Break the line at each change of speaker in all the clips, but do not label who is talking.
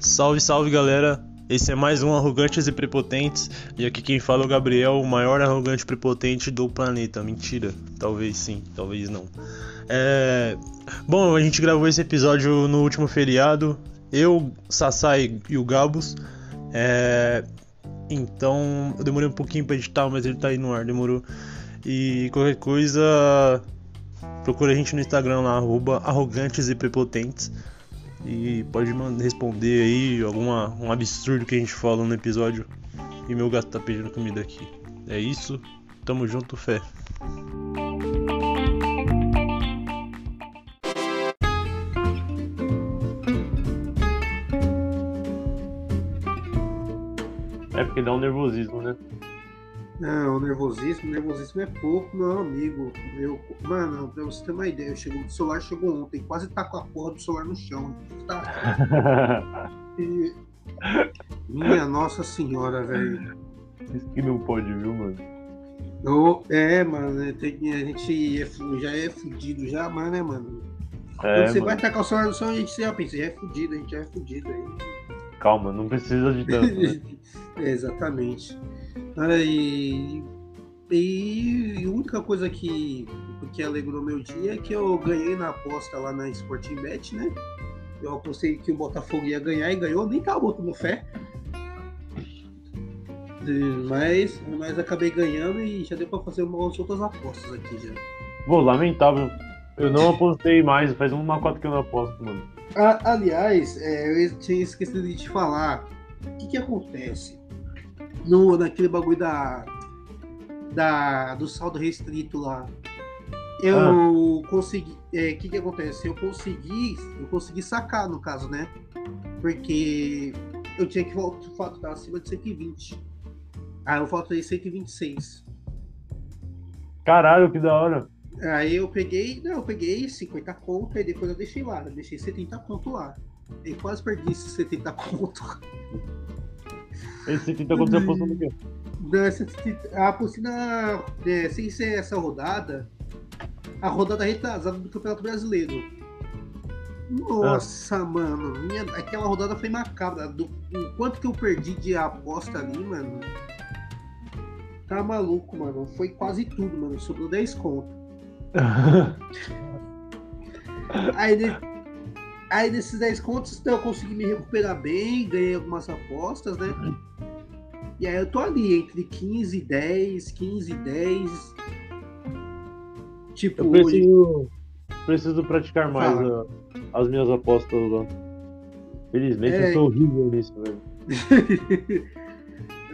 Salve, salve galera! Esse é mais um Arrogantes e Prepotentes. E aqui quem fala é o Gabriel, o maior arrogante prepotente do planeta. Mentira, talvez sim, talvez não. É... Bom, a gente gravou esse episódio no último feriado. Eu, Sassai e o Gabos. É... Então, eu demorei um pouquinho pra editar, mas ele tá aí no ar, demorou. E qualquer coisa, procura a gente no Instagram lá, arrogantes e prepotentes. E pode responder aí alguma, um absurdo que a gente fala no episódio. E meu gato tá pedindo comida aqui. É isso, tamo junto, fé. É porque dá um nervosismo, né?
Não, o nervosismo, nervosismo é pouco, meu amigo. Eu, mano, pra você ter uma ideia, chegou, o celular chegou ontem, quase tá com a porra do celular no chão. Tá... E... Minha Nossa Senhora, velho.
Isso que não pode, viu, mano?
Eu, é, mano, é, tem, a gente é, já é fudido já, mas né, mano? É, Quando você mano. vai tacar o celular no chão, a gente já pensa, já é fudido, a gente já é fudido aí.
Calma, não precisa de tanto. Né?
é, exatamente. E, e a única coisa que, que alegrou meu dia é que eu ganhei na aposta lá na Sporting Bet, né? Eu apostei que o Botafogo ia ganhar e ganhou, nem tava botando fé. Mas, mas acabei ganhando e já deu pra fazer umas outras apostas aqui já.
Pô, lamentável. Eu não apostei mais, faz uma cota que eu não aposto, mano.
aliás, é, eu tinha esquecido de te falar. O que, que acontece? No, naquele bagulho da, da, do saldo restrito lá. Eu ah. consegui. O é, que que acontece? Eu consegui. Eu consegui sacar, no caso, né? Porque eu tinha que faturar acima de 120. Aí eu faturei 126.
Caralho, que da hora.
Aí eu peguei, não, eu peguei 50 conto e depois eu deixei lá, eu deixei 70 conto lá. E quase perdi esses 70 conto.
Esse 70 conto você apostou no quê?
A apostei é, sem ser essa rodada, a rodada retrasada do Campeonato Brasileiro. Nossa, ah. mano, minha, aquela rodada foi macabra. Do, o quanto que eu perdi de aposta ali, mano. Tá maluco, mano. Foi quase tudo, mano. Sobrou 10 conto. aí, de, aí desses 10 contos, então, eu consegui me recuperar bem, ganhei algumas apostas, né? E aí eu tô ali entre 15 e 10, 15 e 10. Tipo,
eu preciso, preciso praticar mais a, as minhas apostas lá. Felizmente é... eu sou horrível nisso, velho.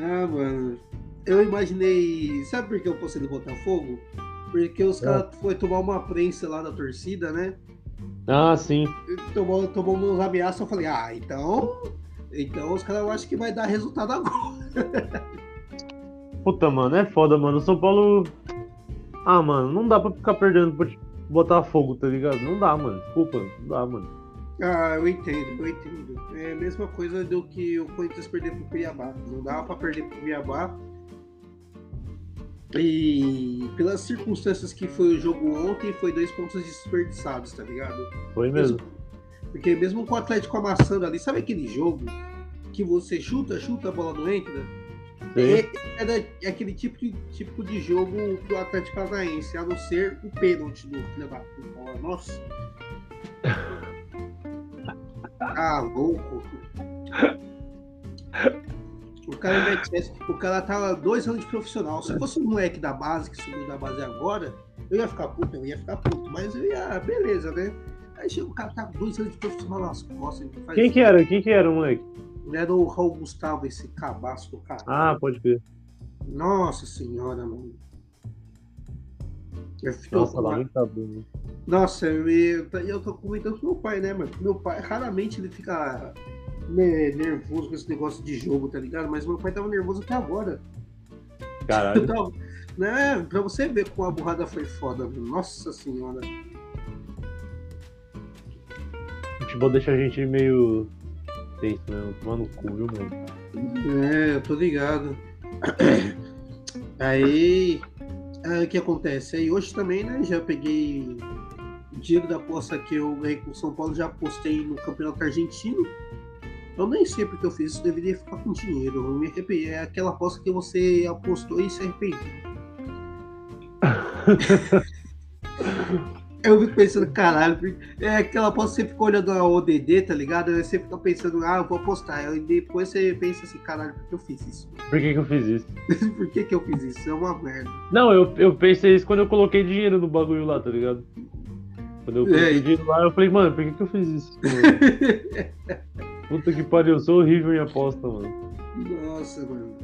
ah, mano. Eu imaginei. Sabe por que eu postei do Botafogo? Porque os é. caras foram tomar uma prensa lá da torcida, né?
Ah, sim.
Tomou, tomou uns ameaças, eu falei, ah, então. Então os caras eu acho que vai dar resultado agora.
Puta, mano, é foda, mano. O São Paulo. Ah, mano, não dá pra ficar perdendo pra botar fogo, tá ligado? Não dá, mano. Desculpa, não dá, mano.
Ah, eu entendo, eu entendo. É a mesma coisa do que o Corinthians perder pro Cuiabá. Não dava pra perder pro Cuiabá. E pelas circunstâncias que foi o jogo ontem, foi dois pontos desperdiçados, tá ligado?
Foi mesmo.
Porque mesmo com o Atlético amassando ali, sabe aquele jogo que você chuta, chuta, a bola não entra. É, é, aquele tipo de, tipo de jogo pro Atlético Paranaense, a não ser o pênalti do filho da puta. Nossa. Ah, louco. O cara merece. O cara tá dois anos de profissional. Se fosse um moleque da base que subiu da base agora, eu ia ficar puto, eu ia ficar puto. Mas eu ia, beleza, né? Aí chega o cara tá dois anos de profissional nas costas.
Quem que era? Quem que era o moleque?
Era o Raul Gustavo, esse cabaço do cara.
Ah, pode ver.
Nossa senhora, mano.
Eu Nossa, lá tá bom.
Nossa, eu, eu, eu tô comentando com meu pai, né, mano? Meu pai, raramente ele fica nervoso com esse negócio de jogo, tá ligado? Mas meu pai tava nervoso até agora.
Caralho.
Tava, né, pra você ver como a burrada foi foda. Nossa senhora.
Futebol deixa a gente meio tenso mesmo, tomar no cu, viu, mano?
É, eu tô ligado. Aí, aí o que acontece? Aí hoje também, né, já peguei o dinheiro da aposta que eu ganhei com o São Paulo, já apostei no Campeonato Argentino. Eu nem sei porque eu fiz isso, deveria ficar com dinheiro. Eu me arrependi. É aquela aposta que você apostou e se arrependeu. eu fico pensando, caralho, é aquela aposta que você fica olhando a ODD, tá ligado? Aí você fica pensando, ah, eu vou apostar. E depois você pensa assim, caralho, por que eu fiz isso?
Por que, que eu fiz isso?
por que, que eu fiz isso? É uma merda.
Não, eu, eu pensei isso quando eu coloquei dinheiro no bagulho lá, tá ligado? Quando eu coloquei é. dinheiro lá, eu falei, mano, por que, que eu fiz isso? Puta que pariu, eu sou horrível em aposta, mano.
Nossa, mano.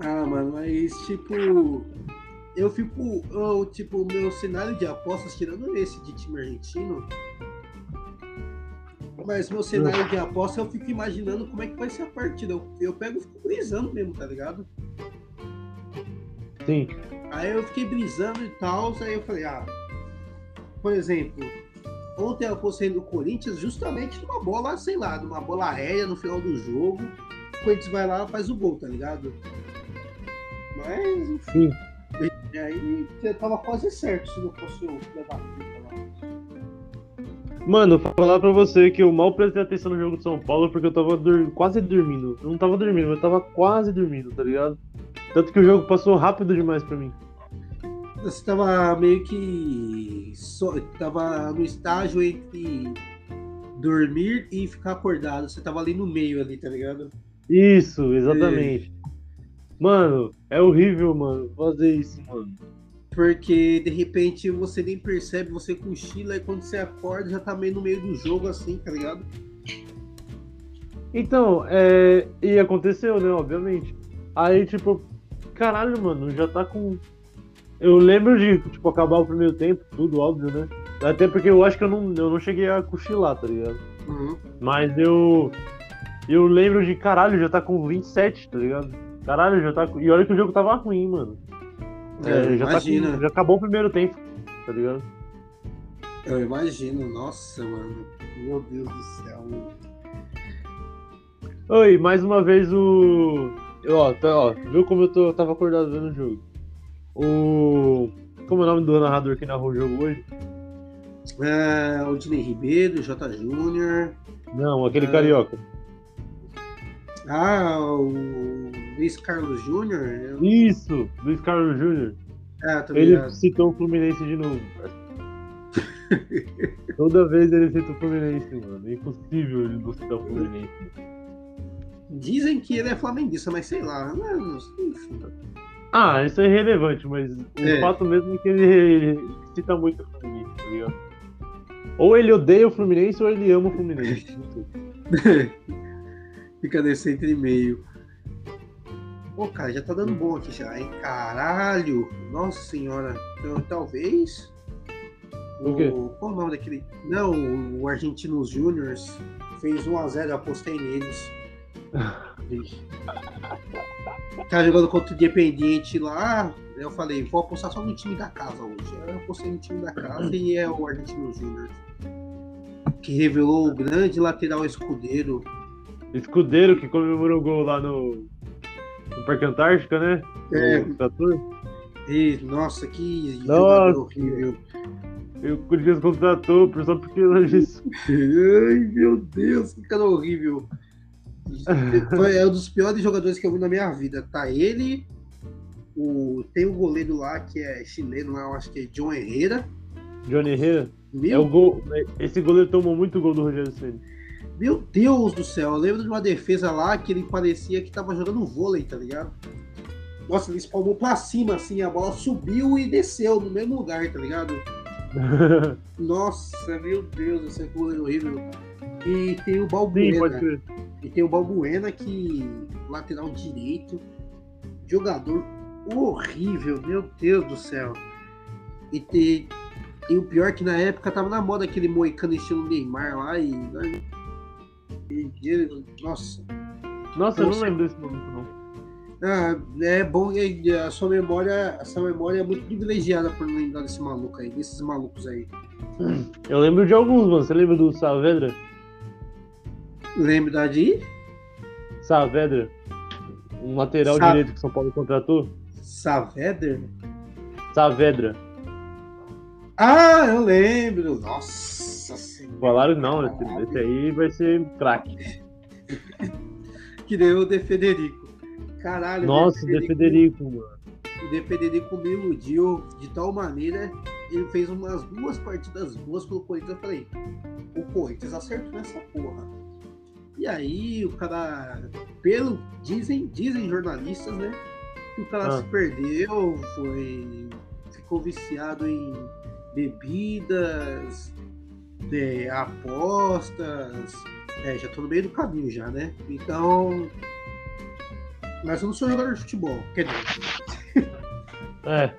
Ah, mano, mas tipo eu fico. Eu, tipo, o meu cenário de apostas, tirando esse de time argentino. Mas meu cenário de aposta, eu fico imaginando como é que vai ser a partida. Eu, eu pego e fico brisando mesmo, tá ligado?
Sim.
Aí eu fiquei brisando e tal, aí eu falei, ah, por exemplo, ontem eu apostei no Corinthians justamente numa bola, sei lá, numa bola aérea no final do jogo. O Corinthians vai lá e faz o gol, tá ligado? Mas, enfim. E aí tava quase certo se não fosse o filho lá.
Mano, vou falar pra você que eu mal prestei atenção no jogo de São Paulo porque eu tava dur quase dormindo. Eu não tava dormindo, mas eu tava quase dormindo, tá ligado? Tanto que o jogo passou rápido demais pra mim.
Você tava meio que. So... Tava no estágio entre dormir e ficar acordado. Você tava ali no meio ali, tá ligado?
Isso, exatamente. Mano, é horrível, mano, fazer isso, mano.
Porque de repente você nem percebe, você cochila e quando você acorda já tá meio no meio do jogo assim, tá ligado?
Então, é. E aconteceu, né, obviamente. Aí, tipo, caralho, mano, já tá com. Eu lembro de, tipo, acabar o primeiro tempo, tudo, óbvio, né? Até porque eu acho que eu não, eu não cheguei a cochilar, tá ligado? Uhum. Mas eu. Eu lembro de, caralho, já tá com 27, tá ligado? Caralho, já tá. E olha que o jogo tava ruim, mano.
É, é já, tá com...
já acabou o primeiro tempo, tá ligado?
Eu imagino, nossa, mano. Meu Deus do céu. Mano.
Oi, mais uma vez o. Ó, tá, ó, viu como eu, tô, eu tava acordado vendo o jogo? O. Como é o nome do narrador que narrou o jogo hoje?
É, o Dinei Ribeiro, J. Júnior.
Não, aquele é... carioca.
Ah, o Luiz Carlos Júnior?
Isso, Luiz Carlos Júnior.
É,
ele ligado. citou o Fluminense de novo. Toda vez ele cita o Fluminense, mano. É impossível ele não citar o Fluminense.
Dizem que ele é flamenguista, mas sei lá. Não,
enfim. Ah, isso é irrelevante, mas o é. fato mesmo é que ele, cita muito o Fluminense, tá ligado? Ou ele odeia o Fluminense ou ele ama o Fluminense.
Fica nesse entre meio. Pô, cara, já tá dando bom aqui já, hein? Caralho! Nossa senhora. Então, talvez.
O, quê?
Qual o nome daquele. Não, o Argentinos Juniors fez 1x0, eu apostei neles. Tá jogando contra o Independiente lá. Eu falei, vou apostar só no time da casa hoje. Eu apostei no time da casa e é o Argentinos Juniors. Que revelou o grande lateral escudeiro.
Escudeiro que comemorou o gol lá no no Parque Antártica, né?
É. E, nossa, que nossa. horrível.
E o Corinthians contratou só porque era isso.
Ai, meu Deus, que cara horrível. Foi, é um dos piores jogadores que eu vi na minha vida. Tá ele, o, tem o um goleiro lá que é chileno, lá, eu acho que é John Herrera.
John Herrera? Meu? É o gol, esse goleiro tomou muito gol do Rogério Ceni.
Meu Deus do céu, eu lembro de uma defesa lá que ele parecia que tava jogando vôlei, tá ligado? Nossa, ele espalmou pra cima, assim, a bola subiu e desceu no mesmo lugar, tá ligado? Nossa, meu Deus, esse goleiro horrível. E tem o Balbuena. Sim, e tem o Balbuena que, lateral direito, jogador horrível, meu Deus do céu. E tem, e o pior é que na época tava na moda aquele moicano estilo Neymar lá e né, nossa.
Nossa, eu não lembro desse momento, não.
Ah, é bom a sua memória, a sua memória é muito privilegiada por não lembrar desse maluco aí, desses malucos aí.
Eu lembro de alguns, mano. Você lembra do Saavedra?
Lembro da de?
Saavedra. Um lateral Sa... direito que São Paulo contratou.
Saavedra?
Saavedra.
Ah, eu lembro. Nossa senhora.
Falaram não, esse, esse aí vai ser craque.
Que nem o De Federico. Caralho,
Nossa, o De Federico, mano.
O De Federico me iludiu de tal maneira. Ele fez umas duas partidas boas pelo Corinthians. Eu falei, o Corinthians acertou nessa porra. E aí o cara, pelo dizem, dizem jornalistas, né? Que o cara
Ah.
se perdeu, foi ficou viciado em bebidas, é, apostas. É, já tô no meio do caminho já, né? Então. Mas eu não sou jogador de futebol. Quer dizer,
É.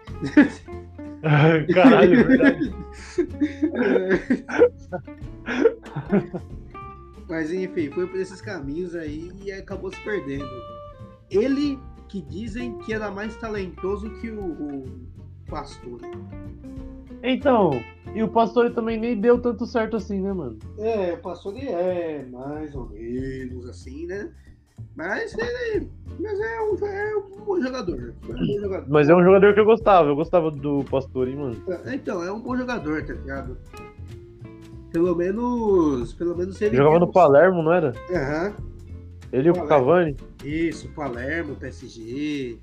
Caralho, é verdade.
Mas enfim, foi por esses caminhos aí e acabou se perdendo. Ele que dizem que era mais talentoso que o, o Pastor.
Então, e o Pastore também nem deu tanto certo assim, né, mano?
É, o Pastor é mais ou menos assim, né? Mas ele mas é, um, é um jogador. É um bom jogador.
Mas é um jogador que eu gostava. Eu gostava do Pastore, hein, mano.
Então, é um bom jogador, tá ligado? Pelo menos. Pelo menos ele.
Jogava no Palermo, não era?
Aham.
Ele e o. Cavani?
Isso, Palermo, PSG.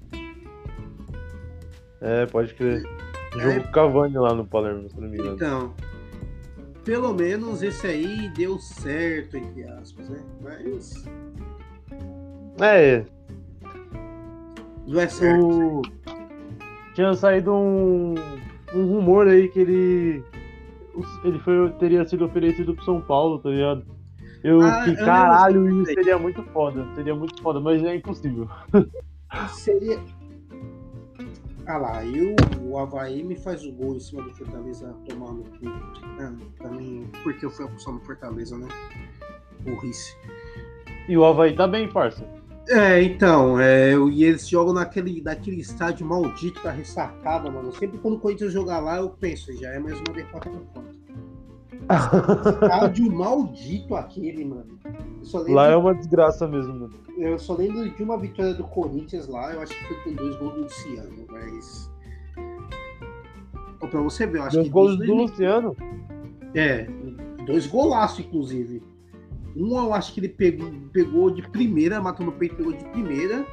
É, pode crer.
É.
Jogou com o Cavani lá no Palermo, se não me engano.
Então, pelo menos esse aí deu certo, entre aspas, né? Mas
É,
não é certo.
o... tinha saído um, um rumor aí que ele ele foi, teria sido oferecido pro São Paulo, tá ligado? Eu,
Ah,
que caralho, isso seria muito foda, seria muito foda, mas é impossível.
Seria. Ah lá, e o, Havaí me faz o gol em cima do Fortaleza tomar no cu. Ah, também porque eu fui apostar no Fortaleza, né? Burrice.
E o Havaí tá bem, parça.
É, então, é, e eles jogam naquele, naquele estádio maldito da ressacada, mano. Sempre quando o Corinthians jogar lá, eu penso, já é mais uma derrota no conta. Estádio maldito aquele, mano.
Lá é uma desgraça mesmo, mano.
eu só lembro de uma vitória do Corinthians lá, eu acho que foi com dois gols do Luciano, mas. Pra você ver, eu acho
Dois
que.
gols
desde
do
2000
Luciano.
É, dois golaços, inclusive. Um eu acho que ele pegou, pegou de primeira, matou no peito, pegou de primeira.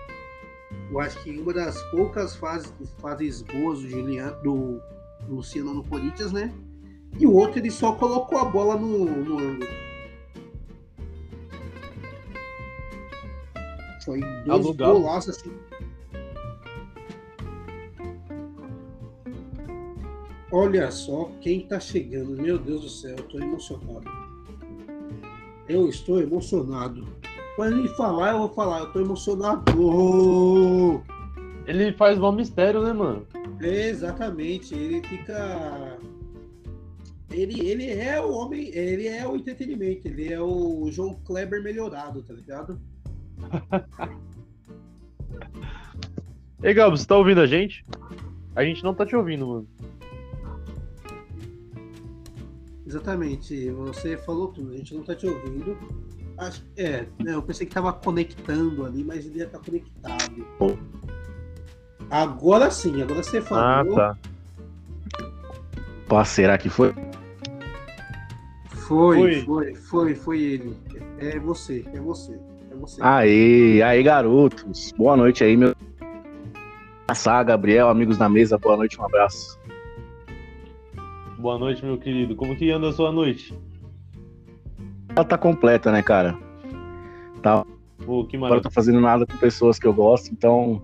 Eu acho que uma das poucas fases, fases boas do Juliano, do Luciano no Corinthians, né? E o outro ele só colocou a bola no, no ângulo. Foi dois
Alugado.
golaços assim. Olha só quem tá chegando. Meu Deus do céu, eu tô emocionado. Eu estou emocionado. Quando ele falar, eu vou falar, eu tô emocionado.
Ele faz mal mistério, né, mano?
Exatamente, ele fica. Ele, ele é o homem, ele é o entretenimento, ele é o João Kleber melhorado, tá ligado?
Ei, Gabo, você tá ouvindo a gente? A gente não tá te ouvindo, mano.
Exatamente, você falou tudo, a gente não tá te ouvindo. Acho, é, né, eu pensei que tava conectando ali, mas ele ia estar conectado. Agora sim, agora você
Ah,
falou.
tá.
Pá, será que foi?
Foi,
Foi.
foi, foi, foi ele. É você, é você, é você.
Aê, aí, garotos. Boa noite aí, meu. Sá, Gabriel, amigos na mesa, boa noite, um abraço.
Boa noite, meu querido. Como que anda a sua noite?
Ela tá completa, né, cara?
Pô, que
Agora eu tô fazendo nada com pessoas que eu gosto, então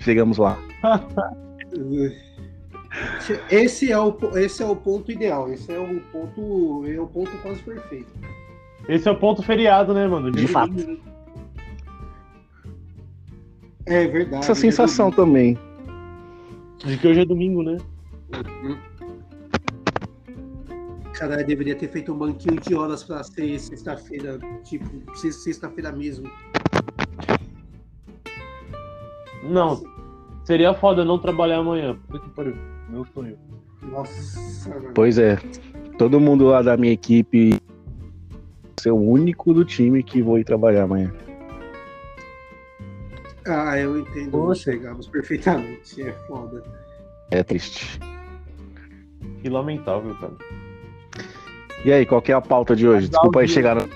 chegamos lá.
Esse é, o, esse é o ponto ideal, esse é o ponto, é o ponto quase perfeito.
Esse é o ponto feriado, né, mano?
De fato.
É verdade.
Essa sensação
é
também.
De que hoje é domingo, né?
Caralho, deveria ter feito um banquinho de horas pra ser sexta-feira, tipo, sexta-feira mesmo.
Não, seria foda não trabalhar amanhã. Puta que pariu. Meu sonho.
Nossa, mano.
Pois é. Todo mundo lá da minha equipe ser o único do time que vou ir trabalhar amanhã.
Ah, eu entendo Gabs, perfeitamente. É foda.
É triste.
Que lamentável, cara.
E aí, qual que é a pauta de hoje? Desculpa aí chegar no...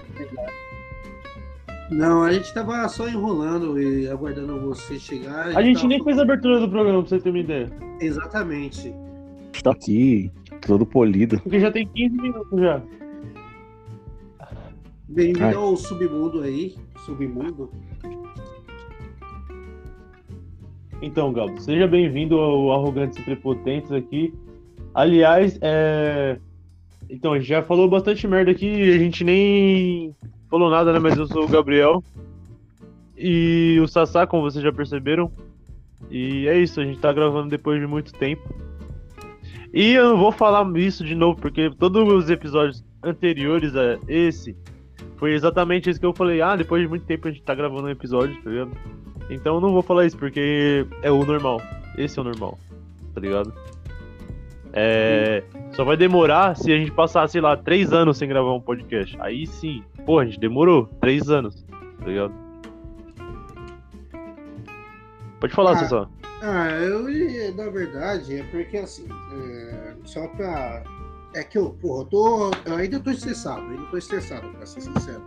Não, a gente tava só enrolando e aguardando você chegar.
A gente
tava-
nem fez a abertura do programa, pra você ter uma ideia.
Exatamente.
Tá aqui, todo polido.
Porque já tem 15 minutos já.
Bem-vindo ao submundo aí. Submundo.
Então, Gabo, seja bem-vindo ao Arrogantes e Prepotentes aqui. Aliás, é... Então, a gente já falou bastante merda aqui, a gente nem falou nada, né? Mas eu sou o Gabriel. E o Sassá, como vocês já perceberam. E é isso, a gente tá gravando depois de muito tempo. E eu não vou falar isso de novo, porque todos os episódios anteriores a esse foi exatamente isso que eu falei. Ah, depois de muito tempo a gente tá gravando um episódio, tá ligado? Então eu não vou falar isso, porque é o normal. Esse é o normal, tá ligado? É. Só vai demorar se a gente passar, sei lá, três anos sem gravar um podcast. Aí sim. Pô, a gente demorou três anos, tá ligado? Pode falar,
Ah. Ah, eu, na verdade, é porque assim, é, só pra. É que eu, porra, eu tô. Eu ainda tô estressado, ainda tô estressado, pra ser sincero.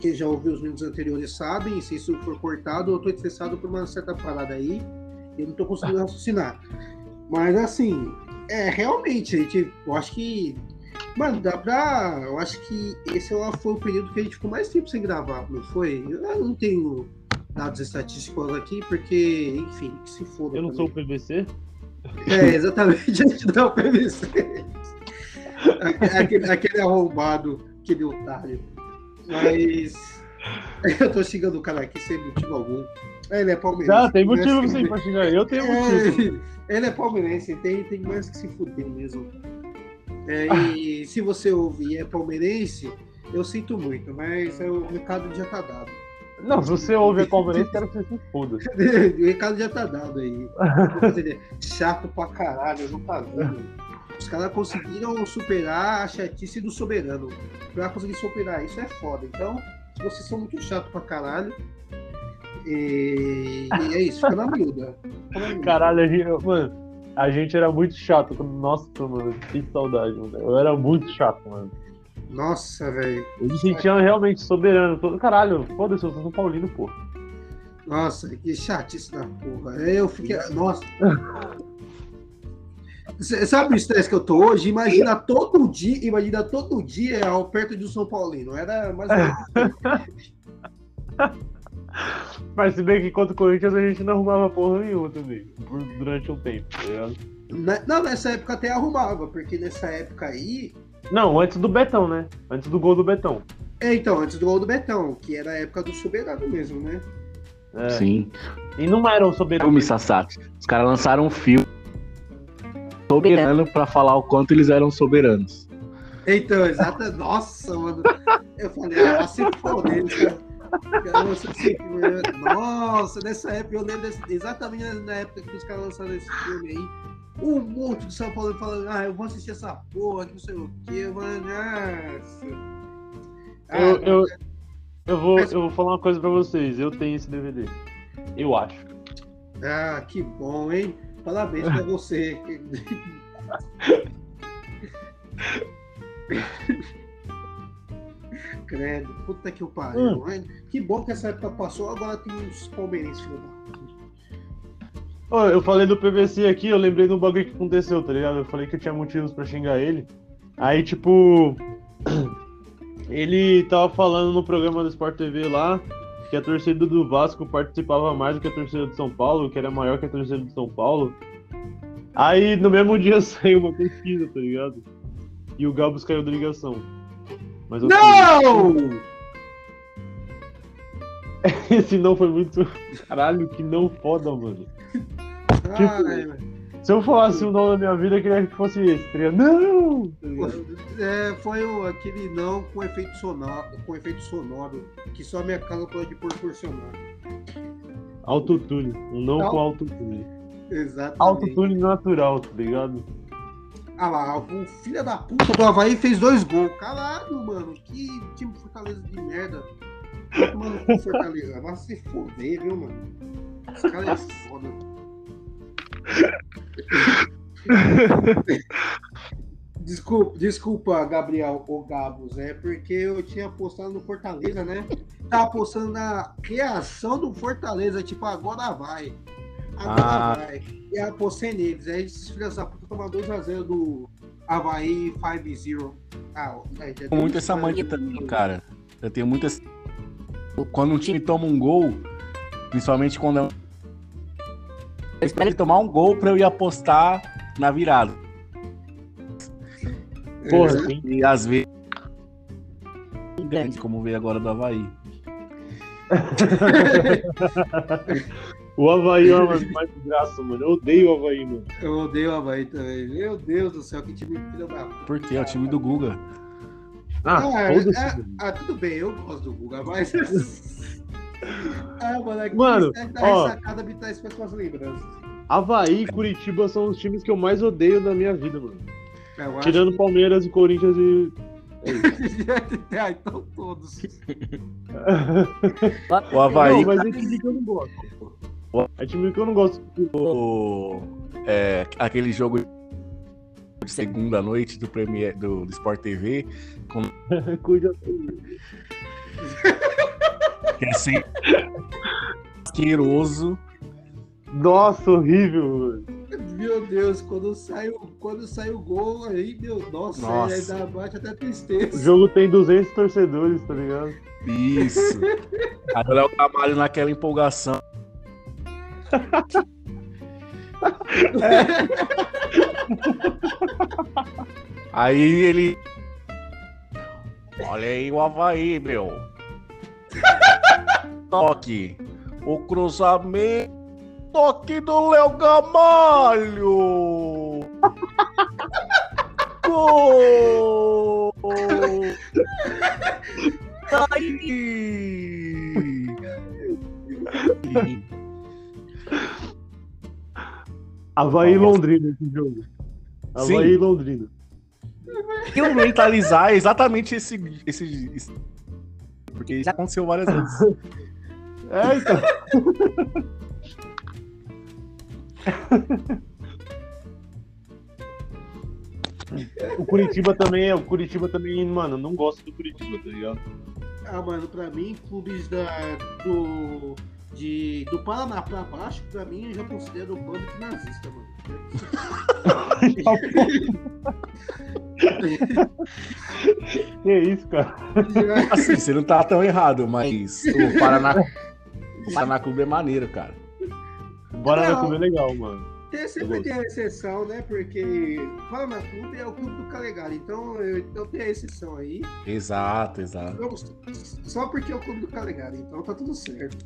Quem já ouviu os vídeos anteriores sabem, se isso for cortado, eu tô estressado por uma certa parada aí, e eu não tô conseguindo raciocinar. Mas assim, é, realmente, a gente, eu acho que. Mano, dá pra. Eu acho que esse lá foi o período que a gente ficou mais tempo sem gravar, não foi? Eu não tenho dados estatísticos aqui, porque, enfim, que se foda.
Eu não sou o PVC.
É, exatamente, a gente dá o PVC. Aque- Aquele, aquele arrombado, aquele otário. Mas. Eu tô xingando o cara aqui sem motivo algum. Ele é palmeirense.
Já, tem
mas-
motivo sim pra xingar. Eu tenho motivo.
É, ele é palmeirense, tem, tem mais que se fuder mesmo. É, e se você ouvir é palmeirense, eu sinto muito, mas é, o recado já tá dado.
Não, se você ouve a palmeirense, quero que você se foda.
o recado já tá dado aí. Chato pra caralho, não tá vendo. Os caras conseguiram superar a chatice do soberano. Pra conseguir superar isso é foda. Então, se vocês são muito chato pra caralho. E, e é isso, fica na miúda.
Caralho, a gente, mano, a gente era muito chato. Nossa, mano, que saudade, mano. Eu era muito chato, mano.
Nossa, velho.
Eu me sentia realmente soberano. Todo... Caralho, foda-se, eu sou São Paulino, pô.
Nossa, que chatice da porra. Eu fiquei. Nossa. Sabe o estresse que eu tô hoje? Imagina todo dia, imagina todo dia ao perto de um São Paulino. Era mais.
Mas se bem que contra o Corinthians a gente não arrumava porra nenhuma também. por- durante um tempo, tá ligado?
Na- Não, nessa época até arrumava, porque nessa época aí.
Não, antes do Betão, né? Antes do gol do Betão.
É, então, antes do gol do Betão, que era a época do soberano mesmo, né?
É.
Sim.
E não era um soberano.
Filme, Sassati. Os caras lançaram um filme soberano pra falar o quanto eles eram soberanos.
Então, exata. Nossa, mano. Eu falei, ah, se foder, cara. Se- Nossa, nessa época, eu lembro exatamente na época que os caras lançaram esse filme aí. Um monte de São Paulo falando, ah, eu vou assistir essa porra, que não sei o que, mano. Nossa. Ah,
Eu, eu, eu, vou,
Mas-
eu vou falar uma coisa pra vocês. Eu tenho esse DVD. Eu acho.
Ah, que bom, hein? Parabéns pra você. Credo, puta que o pariu. hein? Que bom que essa época passou, agora tem uns palmeirenses, filho da
eu falei do PVC aqui, eu lembrei de um bagulho que aconteceu, tá ligado? Eu falei que eu tinha motivos pra xingar ele. Aí, tipo. Ele tava falando no programa do Sport TV lá que a torcida do Vasco participava mais do que a torcida do São Paulo, que era maior que a torcida do São Paulo. Aí no mesmo dia saiu uma pesquisa, tá ligado? E o Gabos caiu da ligação. Mas
Não!
Esse não foi muito. Caralho, que não foda, mano.
Ai, velho.
Se eu falasse o nome da minha vida, eu queria que fosse esse. Não!
É, foi o- aquele não com efeito sonoro, com efeito sonoro que só a minha casa pode proporcionar.
Autotune. Um não
Não.
com autotune.
Exatamente.
Autotune natural, tá ligado?
Ah lá, o filho da puta do Havaí fez dois gols. Caralho, mano. Que time Fortaleza de merda. Vai tomar no cu, Fortaleza. Vai se foder, viu, mano? Esse cara é foda. Desculpa, desculpa, Gabriel ou Gabos, é porque eu tinha apostado no Fortaleza, né? Tava apostando na reação do Fortaleza, tipo, agora vai. Agora
Ah.
vai. E eu apostei neles. Aí esses filhos da puta tomaram 2x0 do Havaí 5-0. Ah, é, já
tenho muito essa mania também, cara. Eu tenho muito essa... Quando um time toma um gol, principalmente quando é um... Eu espero ele tomar um gol pra eu ir apostar na virada.
Porra,
É.
E às vezes... Grande, como veio agora do Havaí.
O Havaí é uma mais desgraça, mano. Eu odeio o Havaí, mano.
Eu odeio o Havaí também. Meu Deus do céu, que time filho da puta.
Por quê? É o time do Guga.
Ah,
Ah, é-
mano.
ah, tudo bem, eu gosto do Guga, mas. ah, mano, aqui
Mano,
da
ó.
ressacada me traz péssimas lembranças.
Havaí e Curitiba são os times que eu mais odeio da minha vida, mano.
Eu acho
Tirando Palmeiras e Corinthians e.
ah, então todos.
O Havaí,
Não, mas é time que eu não gosto. É time que eu não gosto.
o- é, aquele jogo de segunda noite do, Premier, do, do Sport TV,
Cuida.
que é sempre asqueroso.
Nossa, horrível, mano.
Meu Deus, quando sai o, quando sai o gol aí, meu, nossa,
Nossa.
aí dá, bate até
O
tristeza.
jogo tem 200 torcedores, tá ligado?
Isso. Aí o Léo Camalho naquela empolgação. Aí ele. Olha aí o Havaí, meu. Toque. O cruzamento. Toque do Léo Gamalho. Gol! Ai!
Havaí e. Londrina esse jogo.
Sim.
Havaí e Londrina.
eu mentalizar exatamente esse, esse, esse- Porque já aconteceu várias vezes.
É, então. O Curitiba também é. O Curitiba também, mano, eu não gosto do Curitiba, tá ligado?
Ah, mano, pra mim, clubes da, do, de, do Paraná pra baixo, pra mim, eu já considero o bando de nazista, mano.
Que isso, cara?
Assim, você não tá tão errado, mas o Paraná, o Paraná Clube é maneiro, cara.
Bora na
Não.
clube é legal, mano.
Tem, sempre tem a exceção, né? Porque Paraná Clube é o clube do Calegari, então eu, então tem a exceção aí.
Exato, exato.
Eu- só porque é o clube do Calegari, então tá tudo certo.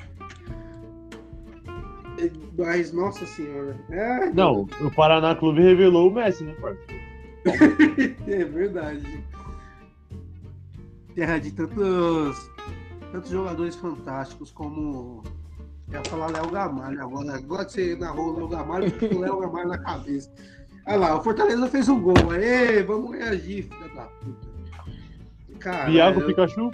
Mas, nossa senhora. É,
Não, o Paraná Clube revelou o Messi, né, parceiro?
É verdade. Terra de tantos, tantos jogadores fantásticos como. Eu ia falar Léo Gamalho agora. Agora que você narrou o Léo Gamalho, eu o Léo Gamalho na cabeça. Olha lá, o Fortaleza fez um gol. Aê, vamos reagir, filha da puta. Cara,
Iago
eu,
Pikachu?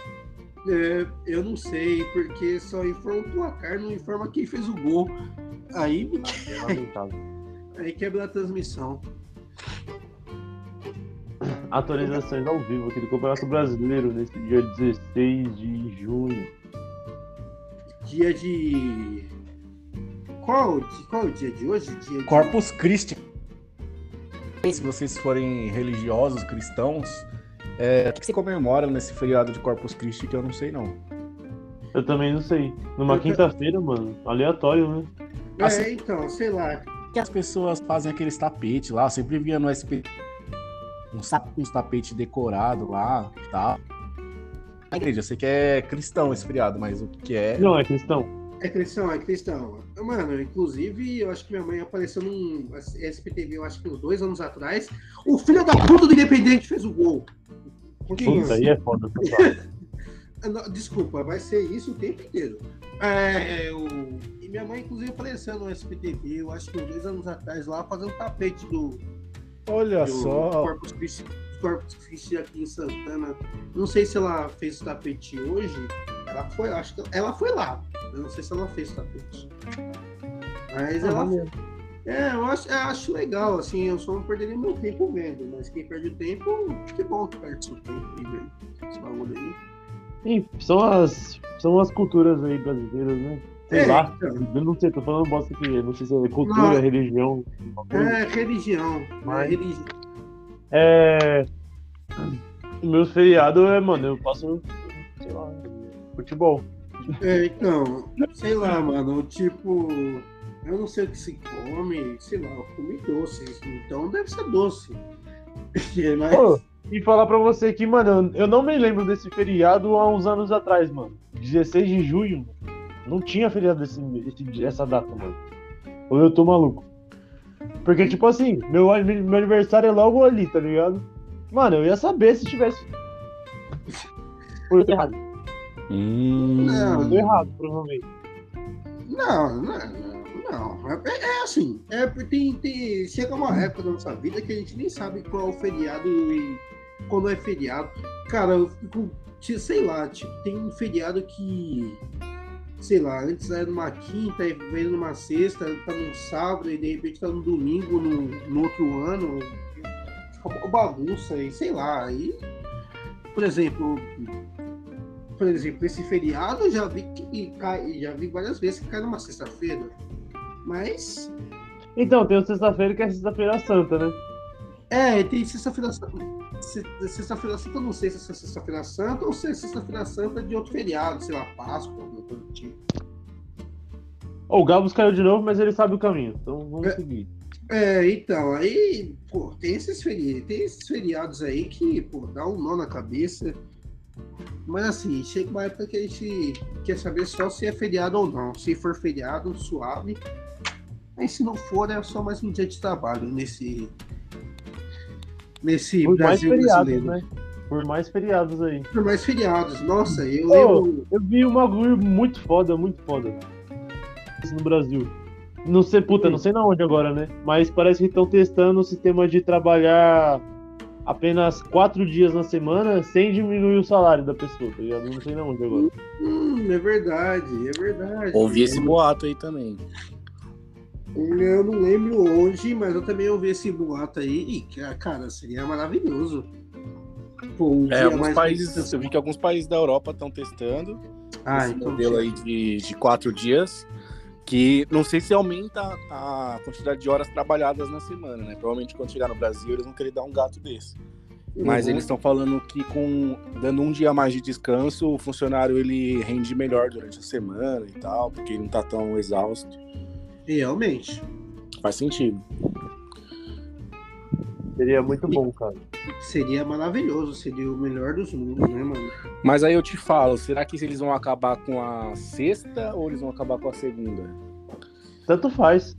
É, eu não sei, porque só informa o placar, não informa quem fez o gol. Aí, me-
Lamentável.
aí quebra a transmissão.
Atualizações ao vivo aqui do Campeonato Brasileiro nesse dia 16 de junho.
Dia de. Qual, qual é o dia de hoje? Dia de...
Corpus Christi. Se vocês forem religiosos, cristãos, é, o que você comemora nesse feriado de Corpus Christi que eu não sei não.
Eu também não sei. Numa quinta-feira, mano. Aleatório, né?
É,
assim-
então, sei lá.
que as pessoas fazem aqueles tapetes lá, eu sempre via no SP uns, ta- uns tapetes decorados lá e tal. A igreja, eu sei que é cristão esse feriado, mas o que é.
Não, é cristão.
É cristão, é cristão. Mano, inclusive, eu acho que minha mãe apareceu num SPTV, eu acho que uns dois anos atrás. O filho da puta do Independente fez o gol.
Puta,
isso?
aí é foda.
Ah, não, Desculpa, vai ser isso o tempo inteiro. É, o... E minha mãe, inclusive, apareceu no SPTV, eu acho que uns dois anos atrás, lá, fazendo tapete do,
Olha
do
só.
Corpus Christi, Corpus Christi aqui em Santana. Não sei se ela fez o tapete hoje. Ela foi, acho que ela foi lá. Eu não sei se ela fez o tapete. Mas ela, É, eu acho, eu acho legal, assim, eu só não perderia meu tempo vendo, mas quem perde o tempo, que bom que perde seu tempo e esse bagulho aí.
Sim, são as, são as culturas aí brasileiras, né? Sei
É,
lá,
então.
eu não sei, tô falando bosta aqui, não sei se é cultura,
Não.
religião.
É religião,
Mas-
é religião.
É. Meus feriados é, mano, eu faço, sei lá, futebol.
É, então, sei lá, mano, tipo, eu não sei o que se come, sei lá, eu comi doce, então deve ser doce. Mas,
Pô, e falar pra você que, mano, eu não me lembro desse feriado há uns anos atrás, mano. 16 de junho, não tinha feriado desse, esse- essa data, mano. Ou eu tô maluco. Porque, tipo assim, meu, meu aniversário é logo ali, tá ligado? Mano, eu ia saber se tivesse. Por errado.
Hum.
Não,
errado, provavelmente.
não, não, não, não. É, é assim, é, tem, tem, chega uma época da nossa vida que a gente nem sabe qual é o feriado e quando é feriado. Cara, eu fico, sei lá, tipo, tem um feriado que, sei lá, antes era numa quinta, veio numa sexta, tá num sábado e de repente tá no domingo no, no outro ano. Fica uma bagunça aí, sei lá. Aí, por exemplo, por exemplo, esse feriado eu já vi que cai, já vi várias vezes que cai numa sexta-feira. Mas
Então, tem o sexta-feira que é sexta-feira santa, né?
é, tem sexta-feira santa. se- Sexta-feira santa, não sei se é sexta-feira santa ou se é sexta-feira santa de outro feriado, sei lá, Páscoa, alguma coisa do tipo.
O Gabos caiu de novo, mas ele sabe o caminho. Então vamos
É.
seguir.
É, então, aí, pô, tem esses, feri tem esses feriados aí que, pô, dá um nó na cabeça. Mas assim, chega uma época que a gente quer saber só se é feriado ou não. Se for feriado, suave. Mas se não for, é só mais um dia de trabalho nesse. Nesse
Por mais
Brasil
feriados,
brasileiro.
né? Por mais feriados aí.
Por mais feriados. Nossa, eu
Ô,
lembro.
Eu vi um bagulho muito foda, muito foda. Isso no Brasil. Não sei, puta, não sei na onde agora, né? Mas parece que estão testando o sistema de trabalhar apenas quatro dias na semana sem diminuir o salário da pessoa, tá ligado? Não sei na onde agora.
Hum, é verdade, é verdade.
Ouvi esse boato aí também.
Eu não lembro onde, mas eu também ouvi esse boato aí. E, cara, seria maravilhoso. Pô, um
É, alguns
mais
países, eu vi que alguns países da Europa estão testando
Ah,
esse
então.
modelo aí de, de quatro dias, que não sei se aumenta a quantidade de horas trabalhadas na semana, né? Provavelmente quando chegar no Brasil eles vão querer dar um gato desse. Mas
Uhum.
eles estão falando que com dando um dia mais de descanso, o funcionário ele rende melhor durante a semana e tal, porque ele não tá tão exausto.
Realmente.
Faz sentido.
Seria muito bom, cara.
Seria maravilhoso, seria o melhor dos mundos, né, mano?
Mas aí eu te falo, será que eles vão acabar com a sexta ou eles vão acabar com a segunda?
Tanto faz.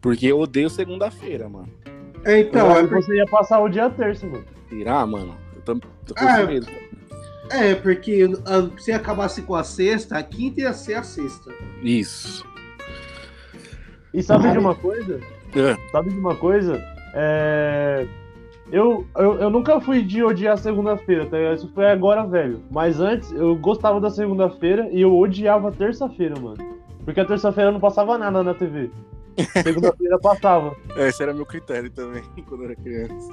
Porque eu odeio segunda-feira, mano.
É, então,
Então,
é, por-
você ia passar o dia terça, mano.
Será, mano? Eu tô, tô com
Ah,
esse medo.
é, porque ah, se acabasse com a sexta, a quinta ia ser a sexta.
Isso.
E sabe de uma coisa?
É.
Sabe de uma coisa? É... Eu, eu, eu nunca fui de odiar segunda-feira, tá? Isso foi agora, velho. Mas antes, eu gostava da segunda-feira e eu odiava a terça-feira, mano. Porque a terça-feira não passava nada na TV. Segunda-feira passava.
Esse era meu critério também, quando eu era criança.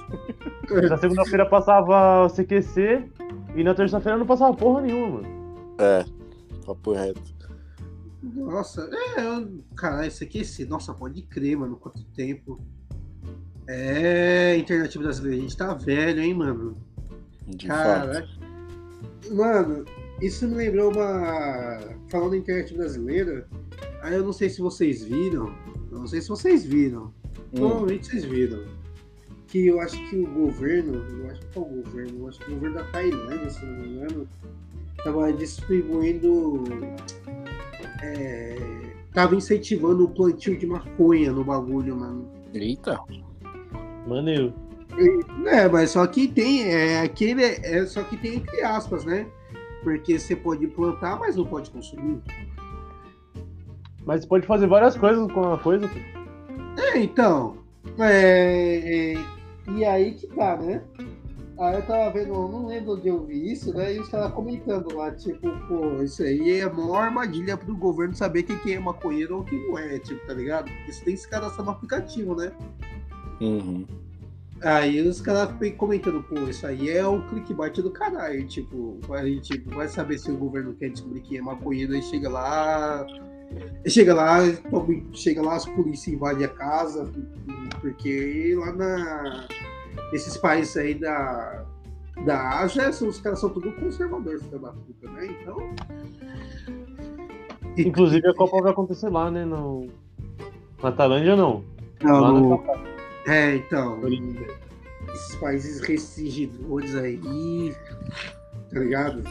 Na segunda-feira passava o CQC e na terça-feira não passava porra nenhuma, mano.
É, papo reto.
Nossa, é, eu- cara, esse aqui, esse, nossa, pode crer, mano, quanto tempo. É, internet brasileira, a gente tá velho, hein, mano.
De
Cara,
fato.
mano, isso me lembrou uma. Falando da internet brasileira, aí eu não sei se vocês viram, eu não sei se vocês viram,
Hum,
provavelmente vocês viram, que eu acho que o governo, eu acho que é o governo, eu acho que o governo da Tailândia, se não me engano, tava distribuindo. É, tava incentivando o plantio de maconha no bagulho, mano.
Eita.
Maneiro.
É, mas só que tem, é aquele, é, só que tem entre aspas, né? Porque você pode plantar, mas não pode consumir.
Mas você pode fazer várias coisas com a coisa.
É, então. é, é, e aí que tá, né? Aí eu tava vendo, não lembro onde eu vi isso, né? E os caras comentando lá, tipo, pô, isso aí é a maior armadilha pro governo saber quem que é maconheiro ou quem não é, tipo, tá ligado? Porque você tem que se cadastrar no aplicativo, né?
Uhum.
Aí os caras comentando, pô, isso aí é o clickbait do caralho. Tipo, a gente vai saber se o governo quer descobrir quem é maconheiro, aí chega lá. Chega lá, chega lá, as polícias invadem a casa, porque lá na. Esses países aí da, da Ásia, os caras são tudo conservadores, filho da puta, né? Então.
Inclusive a Copa vai acontecer lá, né? No... Na Tailândia não.
Não,
Lá
no-. É, então. Esses países restringidores aí. Tá ligado?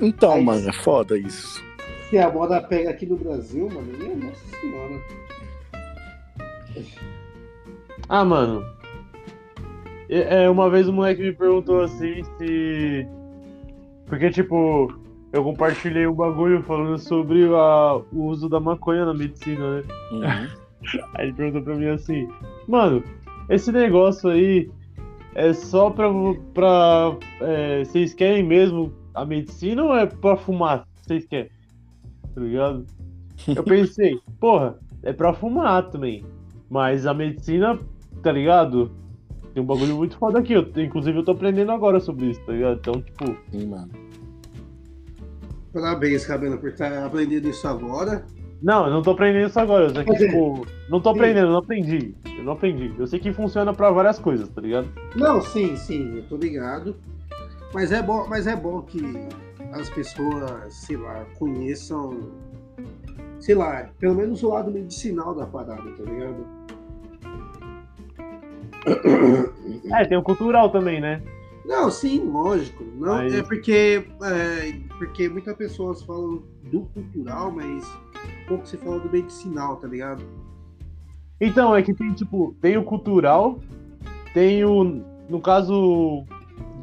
Então,
Aí-
mano, é foda isso.
Se a moda pega aqui no Brasil, mano, minha nossa senhora.
Ah, mano. É, uma vez um moleque me perguntou assim se. Porque, tipo, eu compartilhei um bagulho falando sobre a- o uso da maconha na medicina, né?
Uhum.
Aí ele perguntou pra mim assim, mano, esse negócio aí é só pra. pra é, vocês querem mesmo a medicina ou é pra fumar? Vocês querem? Tá ligado? Eu pensei, porra, é pra fumar também. Mas a medicina, tá ligado? Tem um bagulho muito foda aqui. Eu, inclusive eu tô aprendendo agora sobre isso, tá ligado? Então, tipo,
Sim, mano.
Parabéns, Cabelo, por estar aprendendo isso agora.
Não, eu não tô aprendendo isso agora. Eu sei que, tipo, não tô aprendendo, eu não aprendi. Eu não aprendi. Eu sei que funciona pra várias coisas, tá ligado?
Não, sim, sim, eu tô ligado. Mas é bom, mas é bom que as pessoas, sei lá, conheçam, sei lá, pelo menos o lado medicinal da parada, tá ligado?
É, tem o cultural também, né?
Não, sim, lógico. Não, é porque, é, porque muitas pessoas falam do cultural, mas pouco se fala do medicinal, tá ligado?
Então, é que tem, tipo, tem o cultural, tem o. No caso,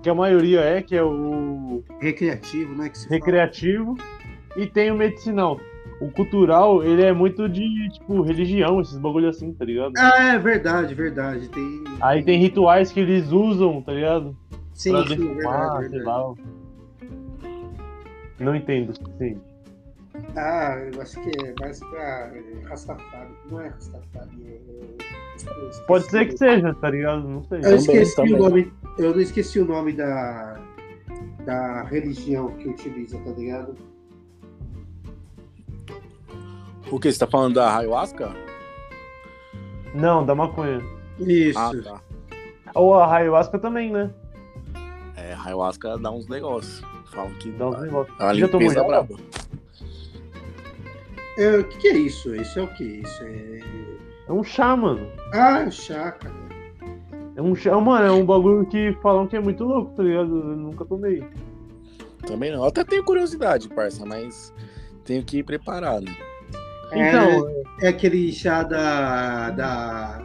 que a maioria é, que é o
Recreativo, né? Que se fala.
recreativo, e tem o medicinal. O cultural, ele é muito de, tipo, religião, esses bagulho assim, tá ligado?
Ah, é verdade, verdade. Tem.
Aí tem rituais que eles usam, tá ligado?
Sim,
pra
sim,
defumar,
verdade,
sei
verdade.
lá. Não entendo, sim.
Ah, eu acho que é mais pra é, Rastafari. Não é Rastafari, é. esqueci
Pode ser que seja, tá ligado? Não sei.
Eu
Também,
esqueci
também.
o nome. Eu não esqueci o nome da, da religião que utiliza, tá ligado?
O que? Você tá falando da ayahuasca?
Não, da maconha.
Isso.
Ah, tá.
Ou a ayahuasca também, né?
É, ayahuasca dá uns negócios. Falam que
Dá uns negócios.
uma
Já tomou
braba.
É, O que, que é isso? Isso é o que? Isso é.
É um chá, mano.
Ah, é chá, cara.
É um chá, mano, é um bagulho que falam que é muito louco, tá ligado? Eu nunca tomei.
Também não. Eu até tenho curiosidade, parça, mas tenho que ir preparado.
Então,
É aquele chá da. da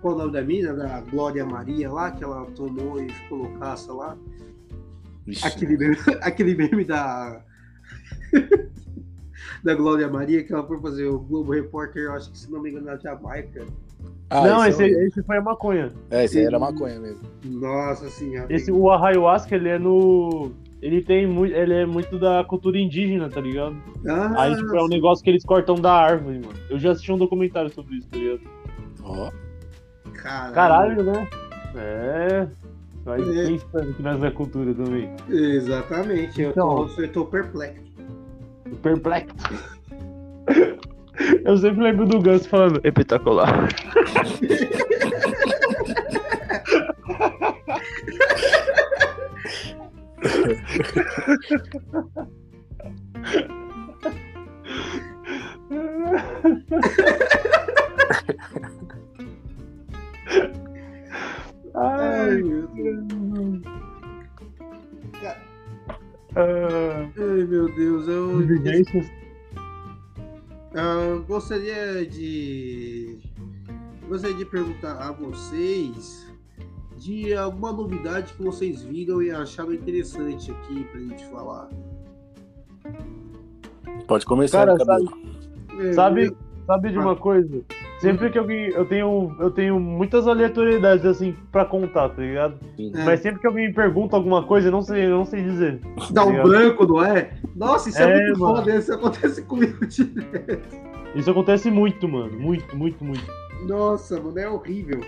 qual o nome da mina? Da Glória Maria lá, que ela tomou e ficou loucaça lá.
Vixe.
Aquele meme, aquele meme da. da Glória Maria, que ela foi fazer o Globo Repórter, eu acho que se não me engano, na Jamaica.
Ah,
não,
esse, é,
esse foi a maconha.
é, esse aí era maconha mesmo.
Nossa senhora.
Esse, o ayahuasca, ele é no. Ele tem muito. Ele é muito da cultura indígena, tá ligado?
Ah,
Aí, tipo, é um negócio que eles cortam da árvore, mano. Eu já assisti um documentário sobre isso, tá ligado?
Ó.
caralho.
Caralho, né? É. Vai
É.
pensando que nós é cultura também.
Exatamente, eu,
Então.
tô, eu tô perplexo.
Perplexo. Eu sempre lembro do Ganso falando espetacular.
Ai, meu Deus.
ah,
Ai, meu Deus. Eu,
divergências.
eu gostaria de. Gostaria de perguntar a vocês de alguma novidade que vocês viram e acharam interessante aqui pra gente falar.
Pode começar,
Cara.
É,
Sabe, sabe de uma coisa? Sempre que alguém. Eu tenho, eu tenho muitas aleatoriedades assim pra contar, tá ligado?
É.
Mas sempre que alguém me pergunta alguma coisa, eu não sei, eu não sei dizer.
Dá um
Obrigado.
branco, não é? Nossa, isso é,
É,
muito
mano.
foda, isso acontece comigo direto.
Isso acontece muito, mano. Muito, muito, muito.
Nossa, mano, é horrível.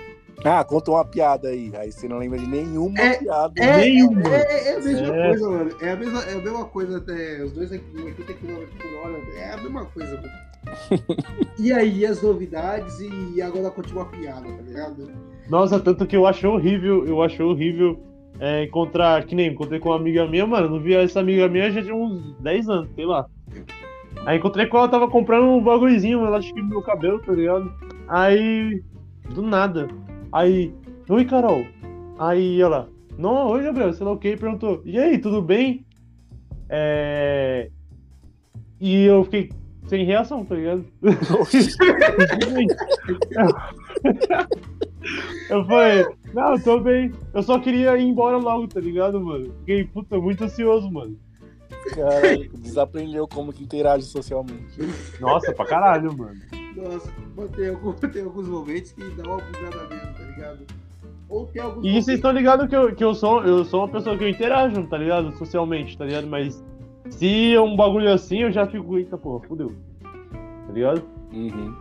Ah, conta uma piada aí. Aí você não lembra de nenhuma
É-
piada.
É,
Nenhuma.
é, é- é a mesma
É.
coisa, mano. É a mesma, é a mesma coisa até os dois aqui, 80 km por hora. É a mesma coisa, mano. e aí, as novidades e agora continua a piada, tá ligado?
Nossa, tanto que eu acho horrível, eu acho horrível é, encontrar, que nem encontrei com uma amiga minha, mano, não via essa amiga minha já tinha uns 10 anos, sei lá. Aí encontrei com ela, tava comprando um bagulhozinho, ela acho que no meu cabelo, tá ligado? Aí, do nada. Aí, oi Carol. Aí ela, não, oi Gabriel, sei lá o que, perguntou, e aí, tudo bem? É... E eu fiquei sem reação, tá ligado? Eu falei, não, eu tô bem. Eu só queria ir embora logo, tá ligado, mano? Fiquei, puta, muito ansioso, mano.
Cara, desaprendeu como que interage socialmente.
Nossa, pra caralho, mano.
Nossa, tem, algum- tem alguns momentos que dá uma bugada mesmo, tá ligado? Ou tem alguns
E vocês
momentos...
estão ligados que, eu, que eu, sou, eu sou uma pessoa que eu interajo, tá ligado? Socialmente, tá ligado? Mas se é um bagulho assim, eu já fico, eita porra, fudeu. Tá ligado?
Uhum.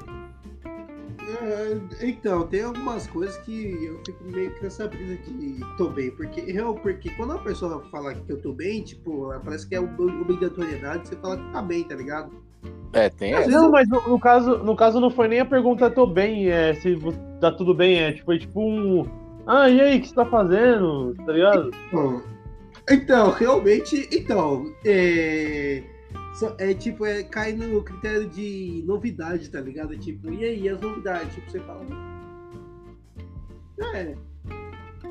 É, então, tem algumas coisas que eu fico meio que nessa brisa de tô bem, porque, eu, porque quando a pessoa fala que eu tô bem, tipo, parece que é ob- obrigatoriedade você falar que tá bem, tá ligado?
É, tem
vezes
Não, mas no, no caso, no caso não foi nem a pergunta tô bem, é se tá tudo bem, é tipo, foi tipo um. Ah, e aí, o que você tá fazendo? Tá ligado?
Bom, Então, realmente, então, é, é tipo, é, cai no critério de novidade, tá ligado? Tipo, e aí, as novidades? Tipo, você fala. É.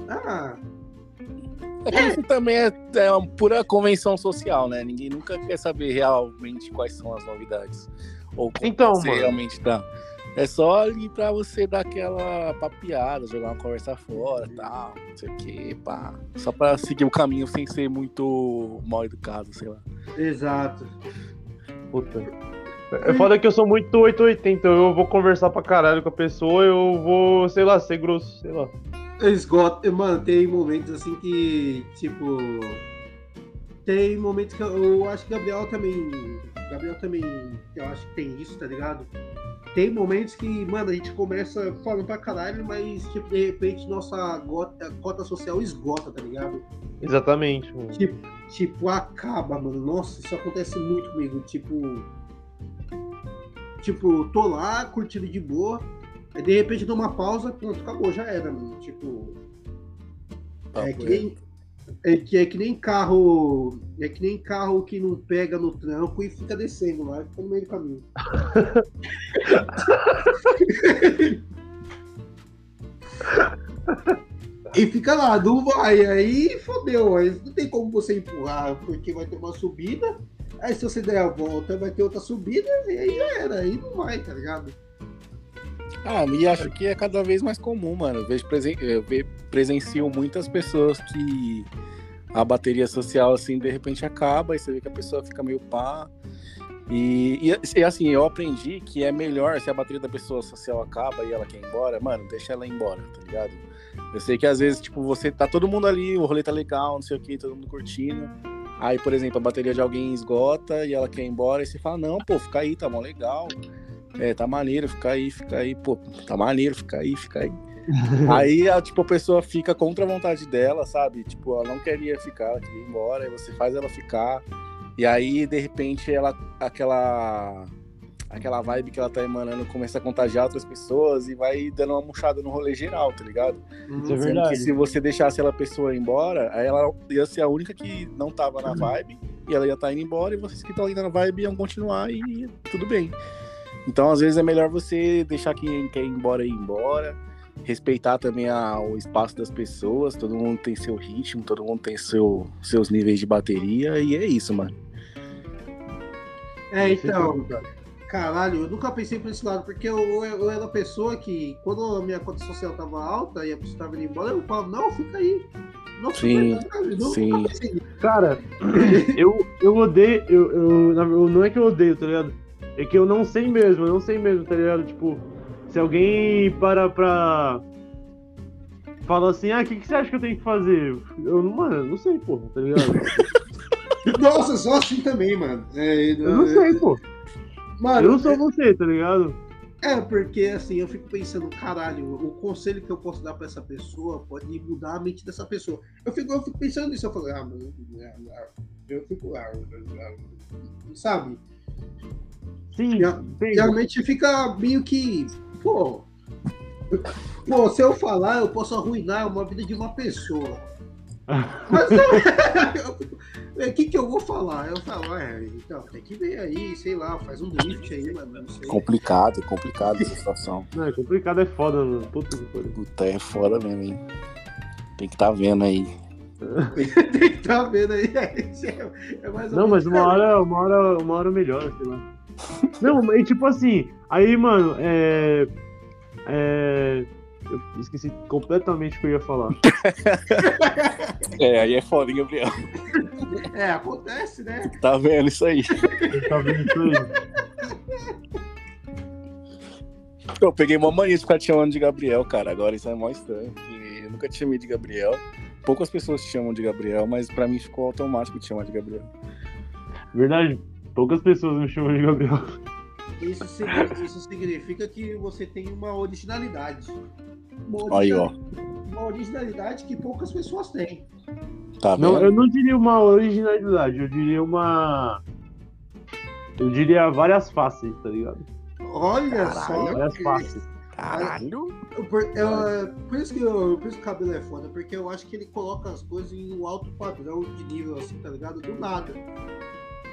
Ah,
É que isso também é, é uma pura convenção social, né? Ninguém nunca quer saber realmente quais são as novidades. Ou como
Então,
você
mano.
realmente tá. É só ali pra você dar aquela papiada, jogar uma conversa fora tal, não sei o que, pá. Só pra seguir o caminho sem ser muito mal educado, sei lá.
exato.
Puta. É foda que eu sou muito 880, eu vou conversar pra caralho com a pessoa, eu vou, sei lá, ser grosso, sei lá.
Esgoto. Mano, tem momentos assim que, tipo. Tem momentos que eu, eu acho que Gabriel também. Gabriel também, eu acho que tem isso, tá ligado? Tem momentos que, mano, a gente começa falando pra caralho, mas, tipo, de repente nossa gota, cota social esgota, tá ligado?
Exatamente, mano.
Tipo, tipo, acaba, mano. Nossa, isso acontece muito comigo. Tipo. Tipo, tô lá, curtindo de boa. Aí de repente dou uma pausa, pronto, acabou, já era, mano. Tipo. É que nem, é que, é que nem carro. É que nem carro que não pega no tranco e fica descendo lá, fica no meio do caminho. e fica lá, não vai, aí fodeu, aí não tem como você empurrar, porque vai ter uma subida, aí se você der a volta vai ter outra subida, e aí já era, aí não vai, tá ligado?
Ah, e acho que é cada vez mais comum, mano. Eu vejo presen eu presencio muitas pessoas que a bateria social, assim, de repente acaba e você vê que a pessoa fica meio pá. E, e, e, assim, eu aprendi que é melhor se a bateria da pessoa social acaba e ela quer ir embora, mano, deixa ela ir embora, tá ligado? Eu sei que às vezes, tipo, você tá todo mundo ali, o rolê tá legal, não sei o que, todo mundo curtindo. Aí, por exemplo, a bateria de alguém esgota e ela quer ir embora, e você fala, não, pô, fica aí, tá mó legal. É, tá maneiro, fica aí, fica aí, pô, tá maneiro, fica aí, fica aí. aí, a, tipo, a pessoa fica contra a vontade dela, sabe? Tipo, ela não queria ficar, ela queria ir embora, aí você faz ela ficar. E aí, de repente, ela, aquela, aquela vibe que ela tá emanando começa a contagiar outras pessoas e vai dando uma murchada no rolê geral, tá ligado?
Isso é verdade.
que se você deixasse ela pessoa ir embora, aí ela ia ser a única que não tava na vibe, e ela ia estar indo embora, e vocês que estão ainda na vibe iam continuar e tudo bem. Então, às vezes, é melhor você deixar quem quer ir embora ir embora, respeitar também a- o espaço das pessoas, todo mundo tem seu ritmo, todo mundo tem seu, seus níveis de bateria, e é isso, mano.
É, então, caralho, eu nunca pensei por esse lado, porque eu, eu, eu era a pessoa que, quando a minha conta social tava alta e a pessoa tava indo embora, eu falava, não, fica aí. Não, fica
Sim,
não,
sim.
Cara, eu, eu odeio. Eu, eu- não é que eu odeio, tá ligado? É que eu não sei mesmo, eu não sei mesmo, tá ligado? Tipo, se alguém para pra. Fala assim, ah, o que, que você acha que eu tenho que fazer? Eu, mano, não sei, porra, tá ligado?
Nossa, só assim também, mano. É,
Eu não sei, pô.
Mano,
Eu não sou você, tá ligado?
É, porque assim, eu fico pensando, caralho, o conselho que eu posso dar pra essa pessoa pode mudar a mente dessa pessoa. Eu fico, eu fico pensando nisso, eu falo, ah, mano, eu fico, ah, sabe?
Sim.
Realmente fica meio que, pô, pô, se eu falar, eu posso arruinar uma vida de uma pessoa. Mas o que, que eu vou falar? Eu falo, é, então, tem que ver aí, sei lá, faz um drift aí, mano, não sei.
Complicado, complicado essa situação.
Não, é complicado, é foda, mano. Puta que pariu.
Puta, é foda mesmo, hein? Tem que tá vendo aí.
tem que tá vendo aí. É, é mais ou
Não, mas uma hora, uma hora, uma hora melhora, sei lá. Não, mas tipo assim, aí, mano, é. É. Eu esqueci completamente o que eu ia falar.
É, aí é foda, hein, Gabriel?
É, acontece, né?
Tá vendo isso aí?
Tá vendo isso aí?
Eu peguei uma mania de ficar te chamando de Gabriel, cara. Agora isso é mó estranho. Eu nunca te chamei de Gabriel. Poucas pessoas te chamam de Gabriel, mas pra mim ficou automático te chamar de Gabriel.
Verdade, poucas pessoas me chamam de Gabriel.
Isso, isso significa que você tem uma originalidade. Uma
Aí, ó.
originalidade- Uma originalidade que poucas pessoas têm.
Tá?
Não, eu não diria uma originalidade, eu diria uma. Eu diria várias faces, tá ligado?
Olha
Caralho.
só.
Várias faces.
Caralho.
Por, eu- por isso que eu, por isso que o cabelo é foda, porque eu acho que ele coloca as coisas em um alto padrão de nível assim, tá ligado? Do nada.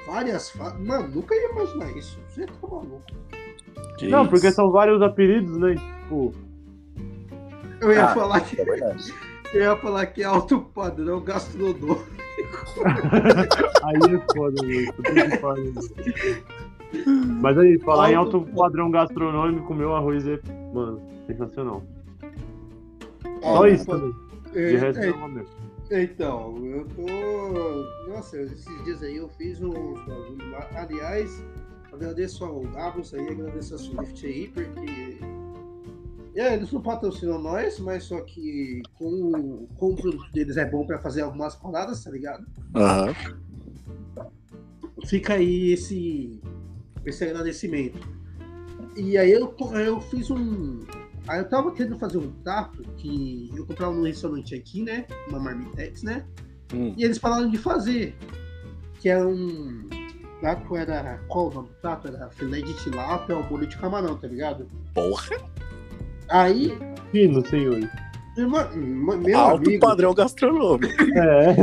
Várias fases. Mano, nunca ia imaginar isso. Você tá maluco.
Que
Não, porque
isso.
são vários apelidos, né? Tipo,
Eu ia
Ah,
falar que.
É.
Eu ia falar que é alto padrão gastronômico.
aí é foda, velho. Mas aí, falar em
Alto
alto padrão gastronômico, meu arroz é, mano, sensacional.
É,
Só isso
pô,
também. De
é,
resto,
é,
é.
Então, eu tô. Nossa, esses dias aí eu fiz uns bagulho lá. Aliás, agradeço ao Gabos aí, agradeço a Swift aí, porque. É, eles não patrocinam nós, mas só que com, com o produto deles é bom pra fazer algumas paradas, tá ligado?
Aham.
Fica aí esse, esse agradecimento. E aí eu, eu fiz um. Aí eu tava querendo fazer um prato que eu comprava num restaurante aqui, né? Uma Marmitex, né?
Hum.
E eles falaram de fazer. Que era um. Prato era. Qual o nome do prato? Era filé de tilápia ao molho de camarão, tá ligado?
Porra.
Aí,
Fino, senhor.
irmã- irmã- meu
Alto
amigo,
padrão gastronômico.
É.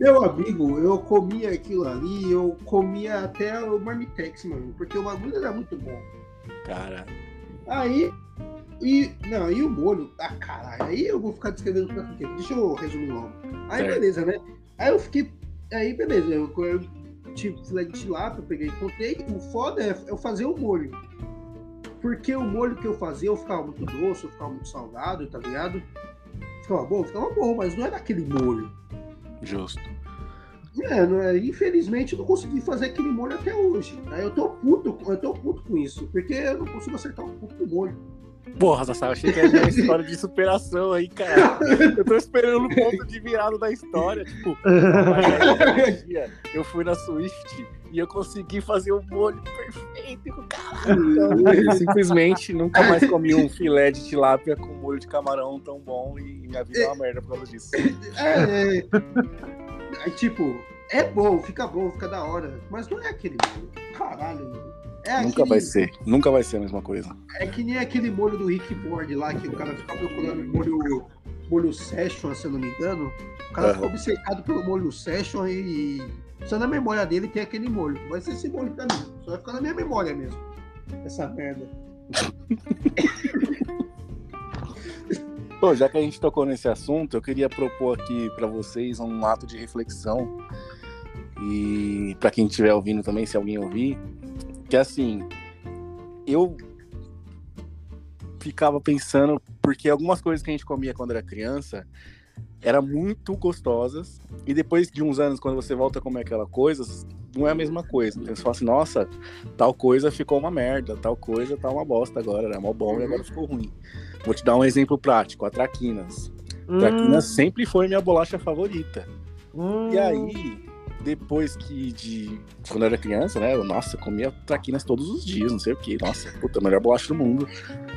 meu amigo, eu comia aquilo ali, eu comia até o Marmitex, mano, porque o bagulho era muito bom.
Cara.
Aí. E, não, e o molho, ah, caralho, aí eu vou ficar descrevendo pra quê? Deixa eu resumir logo. Aí,
Certo.
beleza, né? Aí eu fiquei. Aí, beleza, eu, eu tipo, filé de tilápia, eu peguei e comprei. O foda é eu fazer o molho. Porque o molho que eu fazia, eu ficava muito doce, eu ficava muito salgado, tá ligado? Ficava bom, ficava bom, mas não era aquele molho.
Justo.
É, é, infelizmente eu não consegui fazer aquele molho até hoje. Aí eu tô puto, eu tô puto com isso, porque eu não consigo acertar um pouco do molho.
Porra, Sassá, eu achei que era uma história de superação aí, cara. Eu tô esperando o ponto de virada da história. Tipo, eu fui na Swift e eu consegui fazer um molho perfeito, caralho. Eu simplesmente nunca mais comi um filé de tilápia com molho de camarão tão bom e minha vida é uma merda por causa disso.
É, é, é, tipo, é bom, fica bom, fica da hora, mas não é aquele molho. Caralho, mano. É
Nunca
aquele-
vai ser, nunca vai ser a mesma coisa.
É que nem aquele molho do Rick Ford lá, que o cara fica procurando molho, molho Session, se eu não me engano. O cara
Aham.
fica obcecado pelo molho Session e só na memória dele tem aquele molho. Vai ser esse molho pra mim. Só vai ficar na minha memória mesmo. Essa merda.
Bom, já que a gente tocou nesse assunto, eu queria propor aqui pra vocês um ato de reflexão e pra quem estiver ouvindo também, se alguém ouvir, que assim, eu ficava pensando porque algumas coisas que a gente comia quando era criança eram muito gostosas e depois de uns anos quando você volta a comer aquela coisa, não é a mesma coisa. Então você fala assim, nossa, tal coisa ficou uma merda, tal coisa tá uma bosta agora, era mó bom e agora ficou ruim. Vou te dar um exemplo prático, a Traquinas. Traquinas sempre foi minha bolacha favorita.
Hum,
E aí, depois que de. Quando eu era criança, né? Eu, nossa, comia traquinas todos os dias, não sei o que. Nossa, puta, a melhor bolacha do mundo.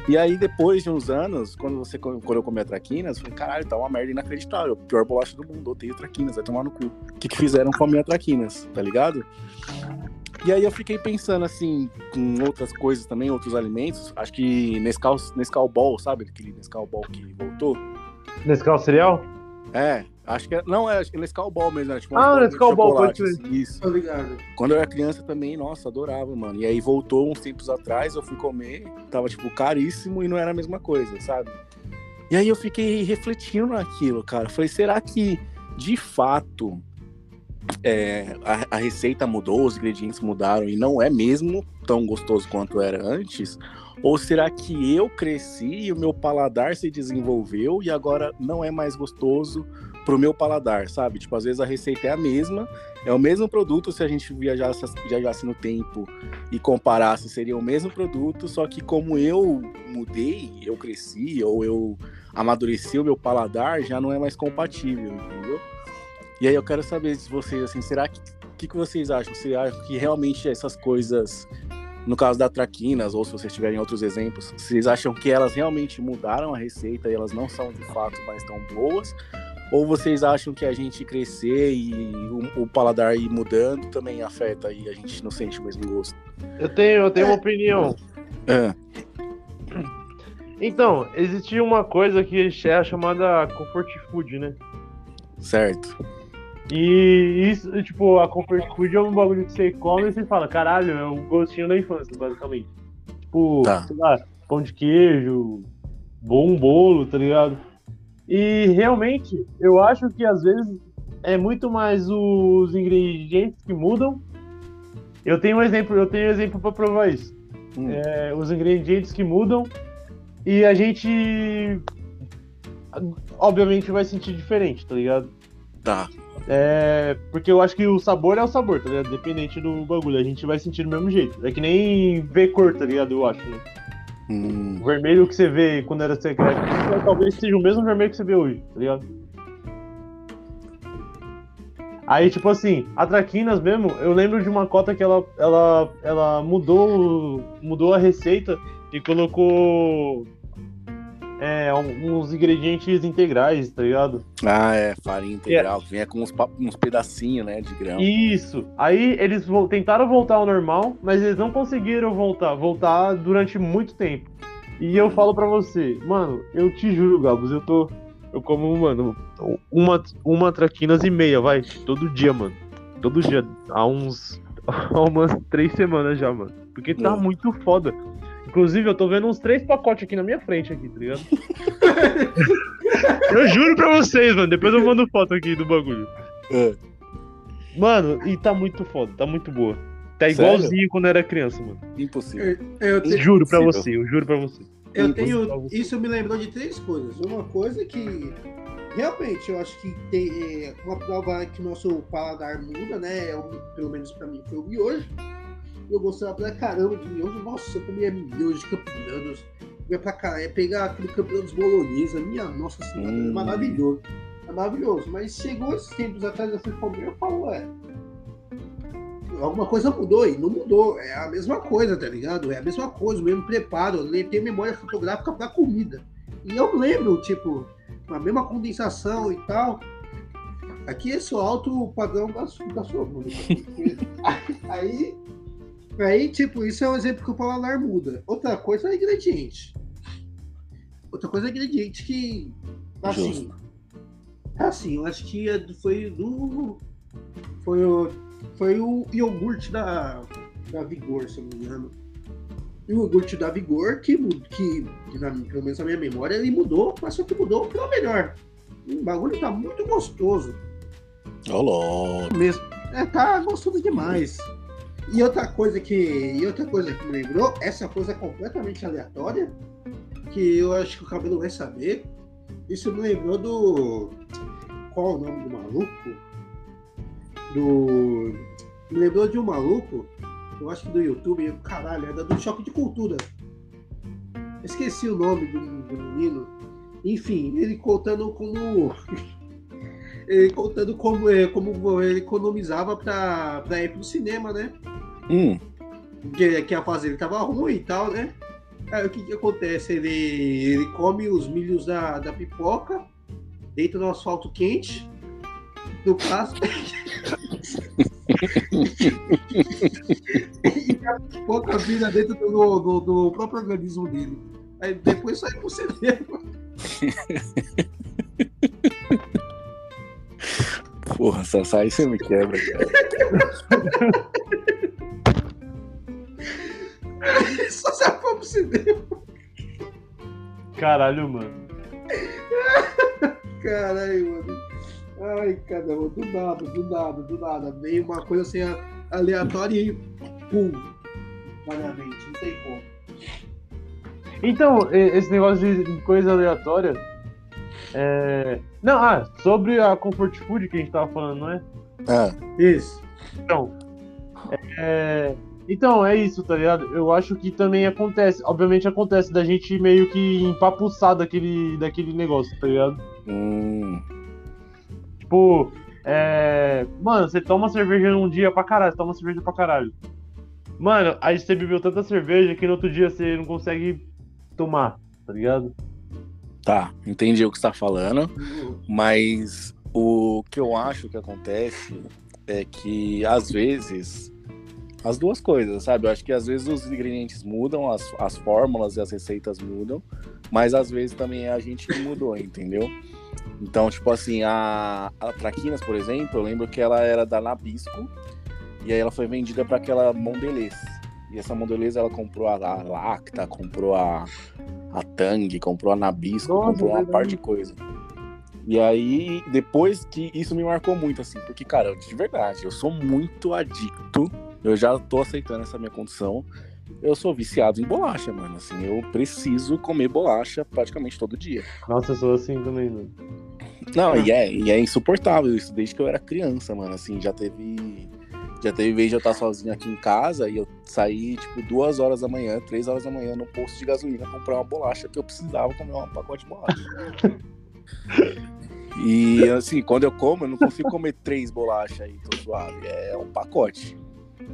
E aí, depois de uns anos, quando, você, quando eu comia traquinas, eu falei, caralho, tá uma merda inacreditável. A pior bolacha do mundo, odeio traquinas, vai tomar no cu. O que, que fizeram com a minha traquinas, tá ligado? E aí eu fiquei pensando assim, com outras coisas também, outros alimentos. Acho que Nescau, Nescau Ball, sabe? Aquele Nescau Ball que voltou.
Nescau cereal?
É, acho que é. Não, é acho que Nescau Ball mesmo, né? Tipo,
Ah, Nescau Ball, pode
chocolate, Isso.
Tô ligado.
Quando eu era criança também, nossa, adorava, mano. E aí voltou uns tempos atrás, eu fui comer, tava, tipo, caríssimo e não era a mesma coisa, sabe? E aí eu fiquei refletindo naquilo, cara. Falei, será que, de fato, é, a, a receita mudou, os ingredientes mudaram e não é mesmo tão gostoso quanto era antes? Ou será que eu cresci e o meu paladar se desenvolveu e agora não é mais gostoso pro meu paladar, sabe? Tipo, às vezes a receita é a mesma, é o mesmo produto se a gente viajasse, viajasse no tempo e comparasse, seria o mesmo produto, só que como eu mudei, eu cresci ou eu amadureci o meu paladar, já não é mais compatível, entendeu? E aí eu quero saber de vocês, assim, será que o que, que vocês acham? Você acha que realmente essas coisas, no caso da Traquinas, ou se vocês tiverem outros exemplos, vocês acham que elas realmente mudaram a receita e elas não são de fato mais tão boas? Ou vocês acham que a gente crescer e o, o paladar ir mudando também afeta e a gente não sente o mesmo gosto?
Eu tenho, eu tenho uma opinião.
É.
Então, existia uma coisa que é chamada comfort food, né?
Certo.
E isso, tipo, a comfort food é um bagulho que você come e você fala, caralho, é o gostinho da infância, basicamente. Tipo,
Tá.
sei lá, pão de queijo, bom bolo, tá ligado? E realmente, eu acho que às vezes é muito mais os ingredientes que mudam. Eu tenho um exemplo, eu tenho um exemplo para provar isso.
Hum.
É, os ingredientes que mudam e a gente obviamente vai sentir diferente, tá ligado?
Tá.
É, porque eu acho que o sabor é o sabor, tá ligado? Dependente do bagulho, a gente vai sentir do mesmo jeito. É que nem ver cor, tá ligado? Eu acho, né?
Hum,
O vermelho que você vê quando era secreto, talvez seja o mesmo vermelho que você vê hoje, tá ligado? Aí, tipo assim, a Traquinas mesmo, eu lembro de uma cota que ela, ela, ela mudou, mudou a receita e colocou é, uns ingredientes integrais, tá ligado?
Ah, é, farinha integral, que vinha com uns, uns pedacinhos, né, de grão.
Isso. Aí eles tentaram voltar ao normal, mas eles não conseguiram voltar, voltar durante muito tempo. E eu falo pra você, mano, eu te juro, Gabos, eu tô. Eu como, mano, uma, uma traquinas e meia, vai. Todo dia, mano. Todo dia. Há uns. Há umas três semanas já, mano. Porque tá
Hum.
muito foda. Inclusive, eu tô vendo uns três pacotes aqui na minha frente, aqui, tá ligado? eu juro pra vocês, mano. Depois eu mando foto aqui do bagulho.
É.
Mano, e tá muito foda, tá muito boa. Tá
Sério?
igualzinho quando eu era criança, mano.
Impossível.
Eu, te-
Juro pra
Impossível.
você, eu juro pra você.
eu
Impossível pra
tenho. Isso me lembrou de três coisas. Uma coisa que realmente eu acho que tem é, uma prova que o nosso paladar muda, né? É o- pelo menos pra mim foi o miojo. Eu gostava pra caramba de miojo. Nossa, eu comia miojo, campeonatos. Ia pra caralho, ia pegar aquele campeonatos bolonhesa. Minha nossa senhora,
Hum.
é maravilhoso. É maravilhoso. Mas chegou esses tempos atrás, eu fui comer, eu falo, ué. Alguma coisa mudou e não mudou. É a mesma coisa, tá ligado? É a mesma coisa, o mesmo preparo. Eu tenho memória fotográfica pra comida. E eu lembro, tipo, a mesma condensação e tal. Aqui é só alto padrão da, da sua bunda. aí, aí, tipo, isso é um exemplo que o paladar muda. Outra coisa é ingrediente. Outra coisa é ingrediente que, assim,
Justo.
assim, eu acho que é foi do, foi o, foi o iogurte da, da Vigor, se eu não me engano. E o iogurte da Vigor, que, que, que na, pelo menos na minha memória, ele mudou, mas só que mudou pra melhor. O bagulho tá muito gostoso
louco.
mesmo. É, tá gostoso demais. E outra coisa que. E outra coisa que me lembrou, essa coisa completamente aleatória, que eu acho que o cabelo vai saber. Isso me lembrou do. Qual o nome do maluco? Do. Me lembrou de um maluco, eu acho que do YouTube, caralho, era do Choque de Cultura. Esqueci o nome do, do menino. Enfim, ele contando como. ele contando como, é, como ele economizava pra ir pro cinema, né?
Hum,
que, que a fase dele tava ruim e tal, né? Aí o que que acontece? Ele, ele come os milhos da, da pipoca, deita no asfalto quente, no caso. e a pipoca vira dentro do, do, do próprio organismo dele. Aí depois sai pro cinema.
porra, Sassá, você me quebra, cara.
Só se for pro cinema.
Caralho, mano.
Caralho, mano. Ai, caramba, do nada, do nada, do nada. Veio uma coisa assim a- aleatória e pum. Vagamente, não tem como.
Então, esse negócio de coisa aleatória. É... Não, ah, sobre a comfort food que a gente tava falando, não é?
Ah,
Isso.
Então, é... então, é isso, tá ligado? Eu acho que também acontece, obviamente acontece da gente meio que empapuçar daquele, daquele negócio, tá ligado?
hum,
Tipo, é... Mano, você toma cerveja num dia pra caralho, você toma cerveja pra caralho. Mano, aí você bebeu tanta cerveja que no outro dia você não consegue tomar, tá ligado?
tá, entendi o que você tá falando. Mas o que eu acho que acontece é que às vezes as duas coisas, sabe? Eu acho que às vezes os ingredientes mudam, as, as fórmulas e as receitas mudam, mas às vezes também é a gente que mudou, entendeu? Então, tipo assim, a, a Traquinas, por exemplo, eu lembro que ela era da Nabisco e aí ela foi vendida para aquela Mondelez. E essa Mondelez ela comprou a, a Lacta, comprou a, a Tang, comprou a Nabisco,
Nossa,
comprou uma parte de coisa. E aí, depois que isso me marcou muito, assim, porque, cara, de verdade, eu sou muito adicto. Eu já tô aceitando essa minha condição. Eu sou viciado em bolacha, mano. Assim, eu preciso comer bolacha praticamente todo dia.
Nossa, eu sou assim também, mano.
Não, e é, e é insuportável isso desde que eu era criança, mano. Assim, já teve. Já teve vez de eu estar sozinho aqui em casa e eu sair, tipo, duas horas da manhã, três horas da manhã no posto de gasolina comprar uma bolacha que eu precisava comer um pacote de bolacha. e assim, quando eu como, eu não consigo comer três bolachas aí, tô suave. É um pacote.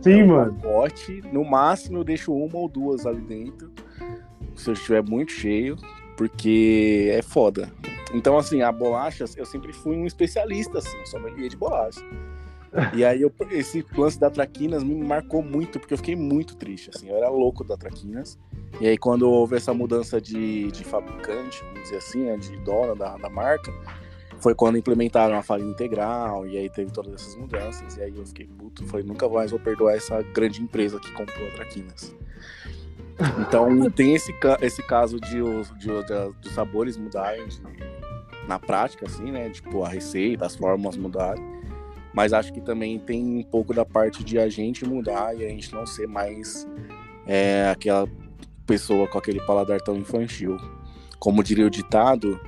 Sim,
é
mano.
pacote. No máximo eu deixo uma ou duas ali dentro. Se eu estiver muito cheio, porque é foda. Então, assim, a bolacha, eu sempre fui um especialista, assim, sommelier de bolacha. E aí, eu, esse lance da Traquinas me marcou muito, porque eu fiquei muito triste, assim, eu era louco da Traquinas. E aí, quando houve essa mudança de, de fabricante, vamos dizer assim, né, de dona da, da marca, foi quando implementaram a farinha integral, e aí teve todas essas mudanças. E aí eu fiquei puto, falei, nunca mais vou perdoar essa grande empresa que comprou a Traquinas. Então, tem esse, esse caso de, os- de, de- dos sabores mudarem de- na prática, assim, né? Tipo, a receita, as fórmulas mudarem. Mas acho que também tem um pouco da parte de a gente mudar e a gente não ser mais é, aquela pessoa com aquele paladar tão infantil. Como diria o ditado,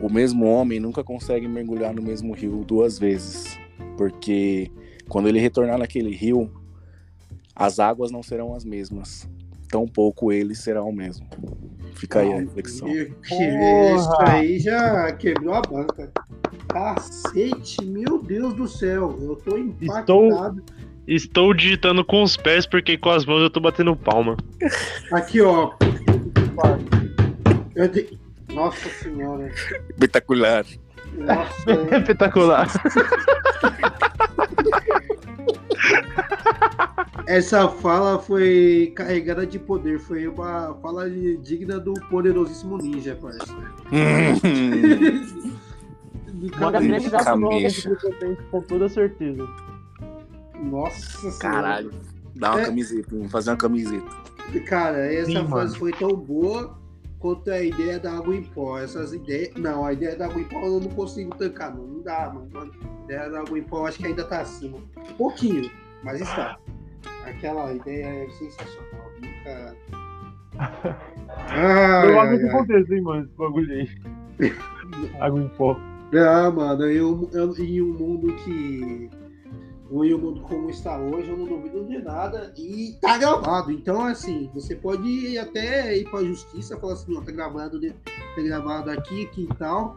o mesmo homem nunca consegue mergulhar no mesmo rio duas vezes. Porque quando ele retornar naquele rio, as águas não serão as mesmas. Tampouco ele será o mesmo. Fica aí a reflexão.
Isso aí já quebrou a banca. Cacete, meu Deus do céu. Eu tô impactado.
Estou digitando com os pés porque com as mãos eu tô batendo palma.
Aqui, ó. Eu te- Nossa senhora.
Espetacular.
Nossa.
Espetacular.
Essa fala foi carregada de poder. Foi uma fala digna do poderosíssimo ninja, parece.
Falou
Camisa.
com toda certeza.
Nossa senhora.
Caralho. Dá uma
É.
camiseta, vamos fazer uma camiseta.
Cara, essa
Sim,
frase
mano.
foi tão boa quanto a ideia da água em pó. Essas ideias. Não, a ideia da água em pó eu não consigo tancar, não. Não dá, mano. A ideia da água em pó eu acho que ainda tá acima. Um pouquinho, mas está. Aquela ideia é sensacional. Nunca. Ai,
Eu acho que acontece, hein, mano, esse bagulho aí. Água em pó.
Ah, mano, eu, eu, em um mundo que, o mundo como está hoje, eu não duvido de nada e tá gravado. Então, assim, você pode até ir pra justiça e falar assim, ó, tá gravado, de- tá gravado aqui, aqui e tal.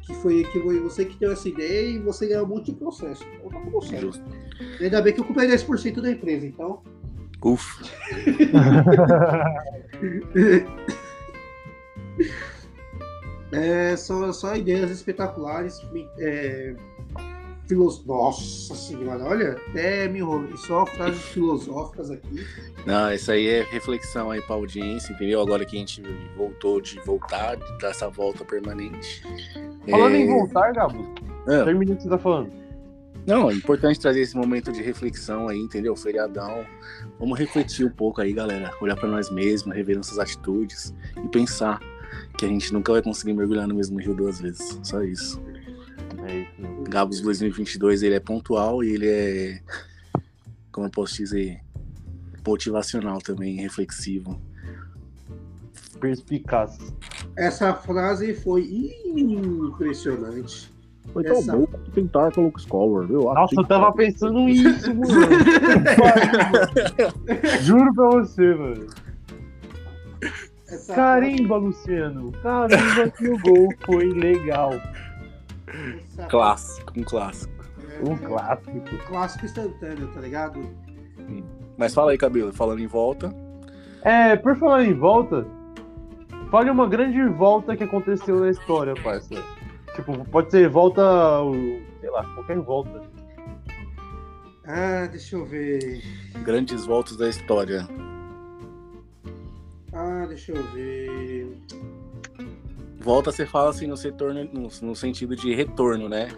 Que foi, que foi você que deu essa ideia e você ganhou um monte de processo. Então tá tudo certo. Ainda bem que eu comprei 10% da empresa, então.
Ufa.
É, são só ideias espetaculares. É, filos... Nossa senhora, olha, até me enrolei. Só frases filosóficas aqui.
Não, isso aí é reflexão aí pra audiência, entendeu? Agora que a gente voltou de voltar, dessa volta permanente.
Falando
É,
em voltar, Gabo,
Ah.
termina o que você tá falando.
Não, é importante trazer esse momento de reflexão aí, entendeu? Feriadão. Vamos refletir um pouco aí, galera. Olhar pra nós mesmos, rever nossas atitudes e pensar que a gente nunca vai conseguir mergulhar no mesmo rio duas vezes. Só isso.
É isso, meu.
Gabos 2022, ele é pontual e ele é, como eu posso dizer, motivacional também, reflexivo.
Perspicaz.
Essa frase foi impressionante.
Foi
tão Essa- bom
tentar com o Scholar, viu?
Nossa, eu tava pensando nisso, mano. Juro pra você, mano.
Essa
Carimba, Luciano. Carimba que o gol foi legal.
Clássico, um clássico.
é,
Um clássico.
clássico instantâneo, tá ligado?
Mas fala aí, Cabelo, falando em volta.
É, por falar em volta, fale uma grande volta que aconteceu na história, parça. Tipo, pode ser volta, sei lá, qualquer volta.
Ah, deixa eu ver.
Grandes voltas da história.
Ah, deixa eu ver.
Volta você fala assim no, setor, no, no sentido de retorno, né?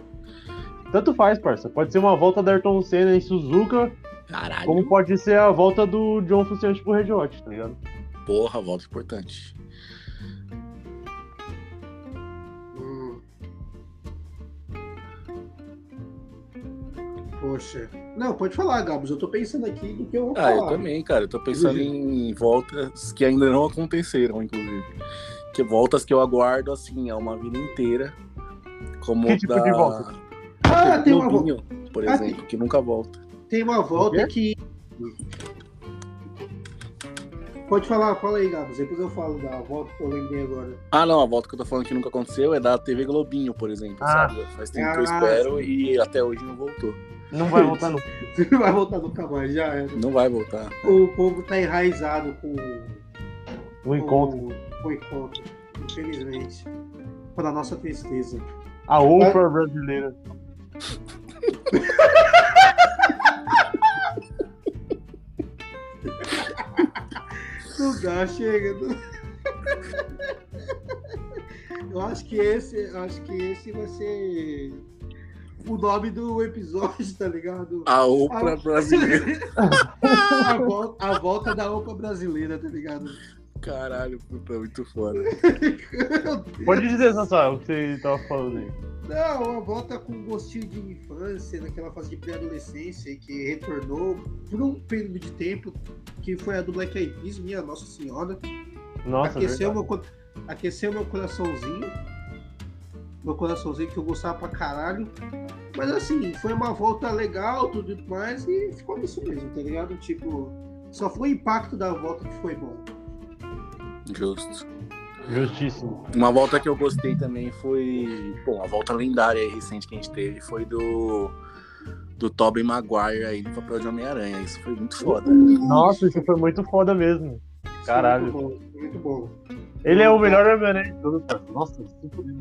Tanto faz, parça. Pode ser uma volta da Ayrton Senna em Suzuka,
Caralho.
como pode ser a volta do John Frusciante pro Red Hot, tá ligado?
Porra, volta importante.
Hum. Poxa. Não, pode falar, Gabs. Eu tô pensando aqui do que eu vou
Ah, eu
falar.
também, cara. Eu tô pensando em voltas que ainda não aconteceram, inclusive. Que voltas que eu aguardo, assim, há uma vida inteira. Como
Que tipo
da...
de volta?
Ah, tem uma, vo-
Globinho, por
Ah,
exemplo, que nunca volta.
tem uma volta que. Pode falar, fala aí, Gabs. Depois eu falo da volta que eu lembrei agora.
Ah, não, a volta que eu tô falando que nunca aconteceu é da TV Globinho, por exemplo,
Ah.
sabe? Faz tempo que eu
Ah,
espero e até hoje não voltou.
Não vai voltar nunca.
Não vai voltar nunca mais, já era.
Não vai voltar.
O povo tá enraizado com
O encontro.
com- com o encontro. Infelizmente. Para nossa tristeza.
A Oprah brasileira.
Não dá, chega. não- Eu acho que esse, eu acho que esse vai ser o nome do episódio, tá ligado?
A Oprah
Ah.
brasileira.
A volta, a volta da OPA brasileira, tá ligado?
Caralho, puta, muito foda.
Pode dizer, Sassá, o que você tava falando aí.
Não, a volta com gostinho de infância, naquela fase de pré-adolescência que retornou por um período de tempo, que foi a do Black Eyed Peas, minha Nossa Senhora.
Nossa,
aqueceu,
verdade.
meu, aqueceu meu coraçãozinho. Meu coraçãozinho que eu gostava pra caralho. Mas assim, foi uma volta legal, tudo mais, e ficou nisso mesmo, tá ligado? Tipo, só foi o impacto da volta que foi bom.
Justo.
Justíssimo.
Uma volta que eu gostei também foi. Bom, a volta lendária aí, recente que a gente teve foi do. Do Tobey Maguire aí no papel de Homem-Aranha. Isso foi muito foda.
Nossa, isso foi muito foda mesmo.
Isso
Caralho.
Foi muito bom. foi Muito bom.
Ele é o melhor Homem-Aranha de todos. cara. Nossa,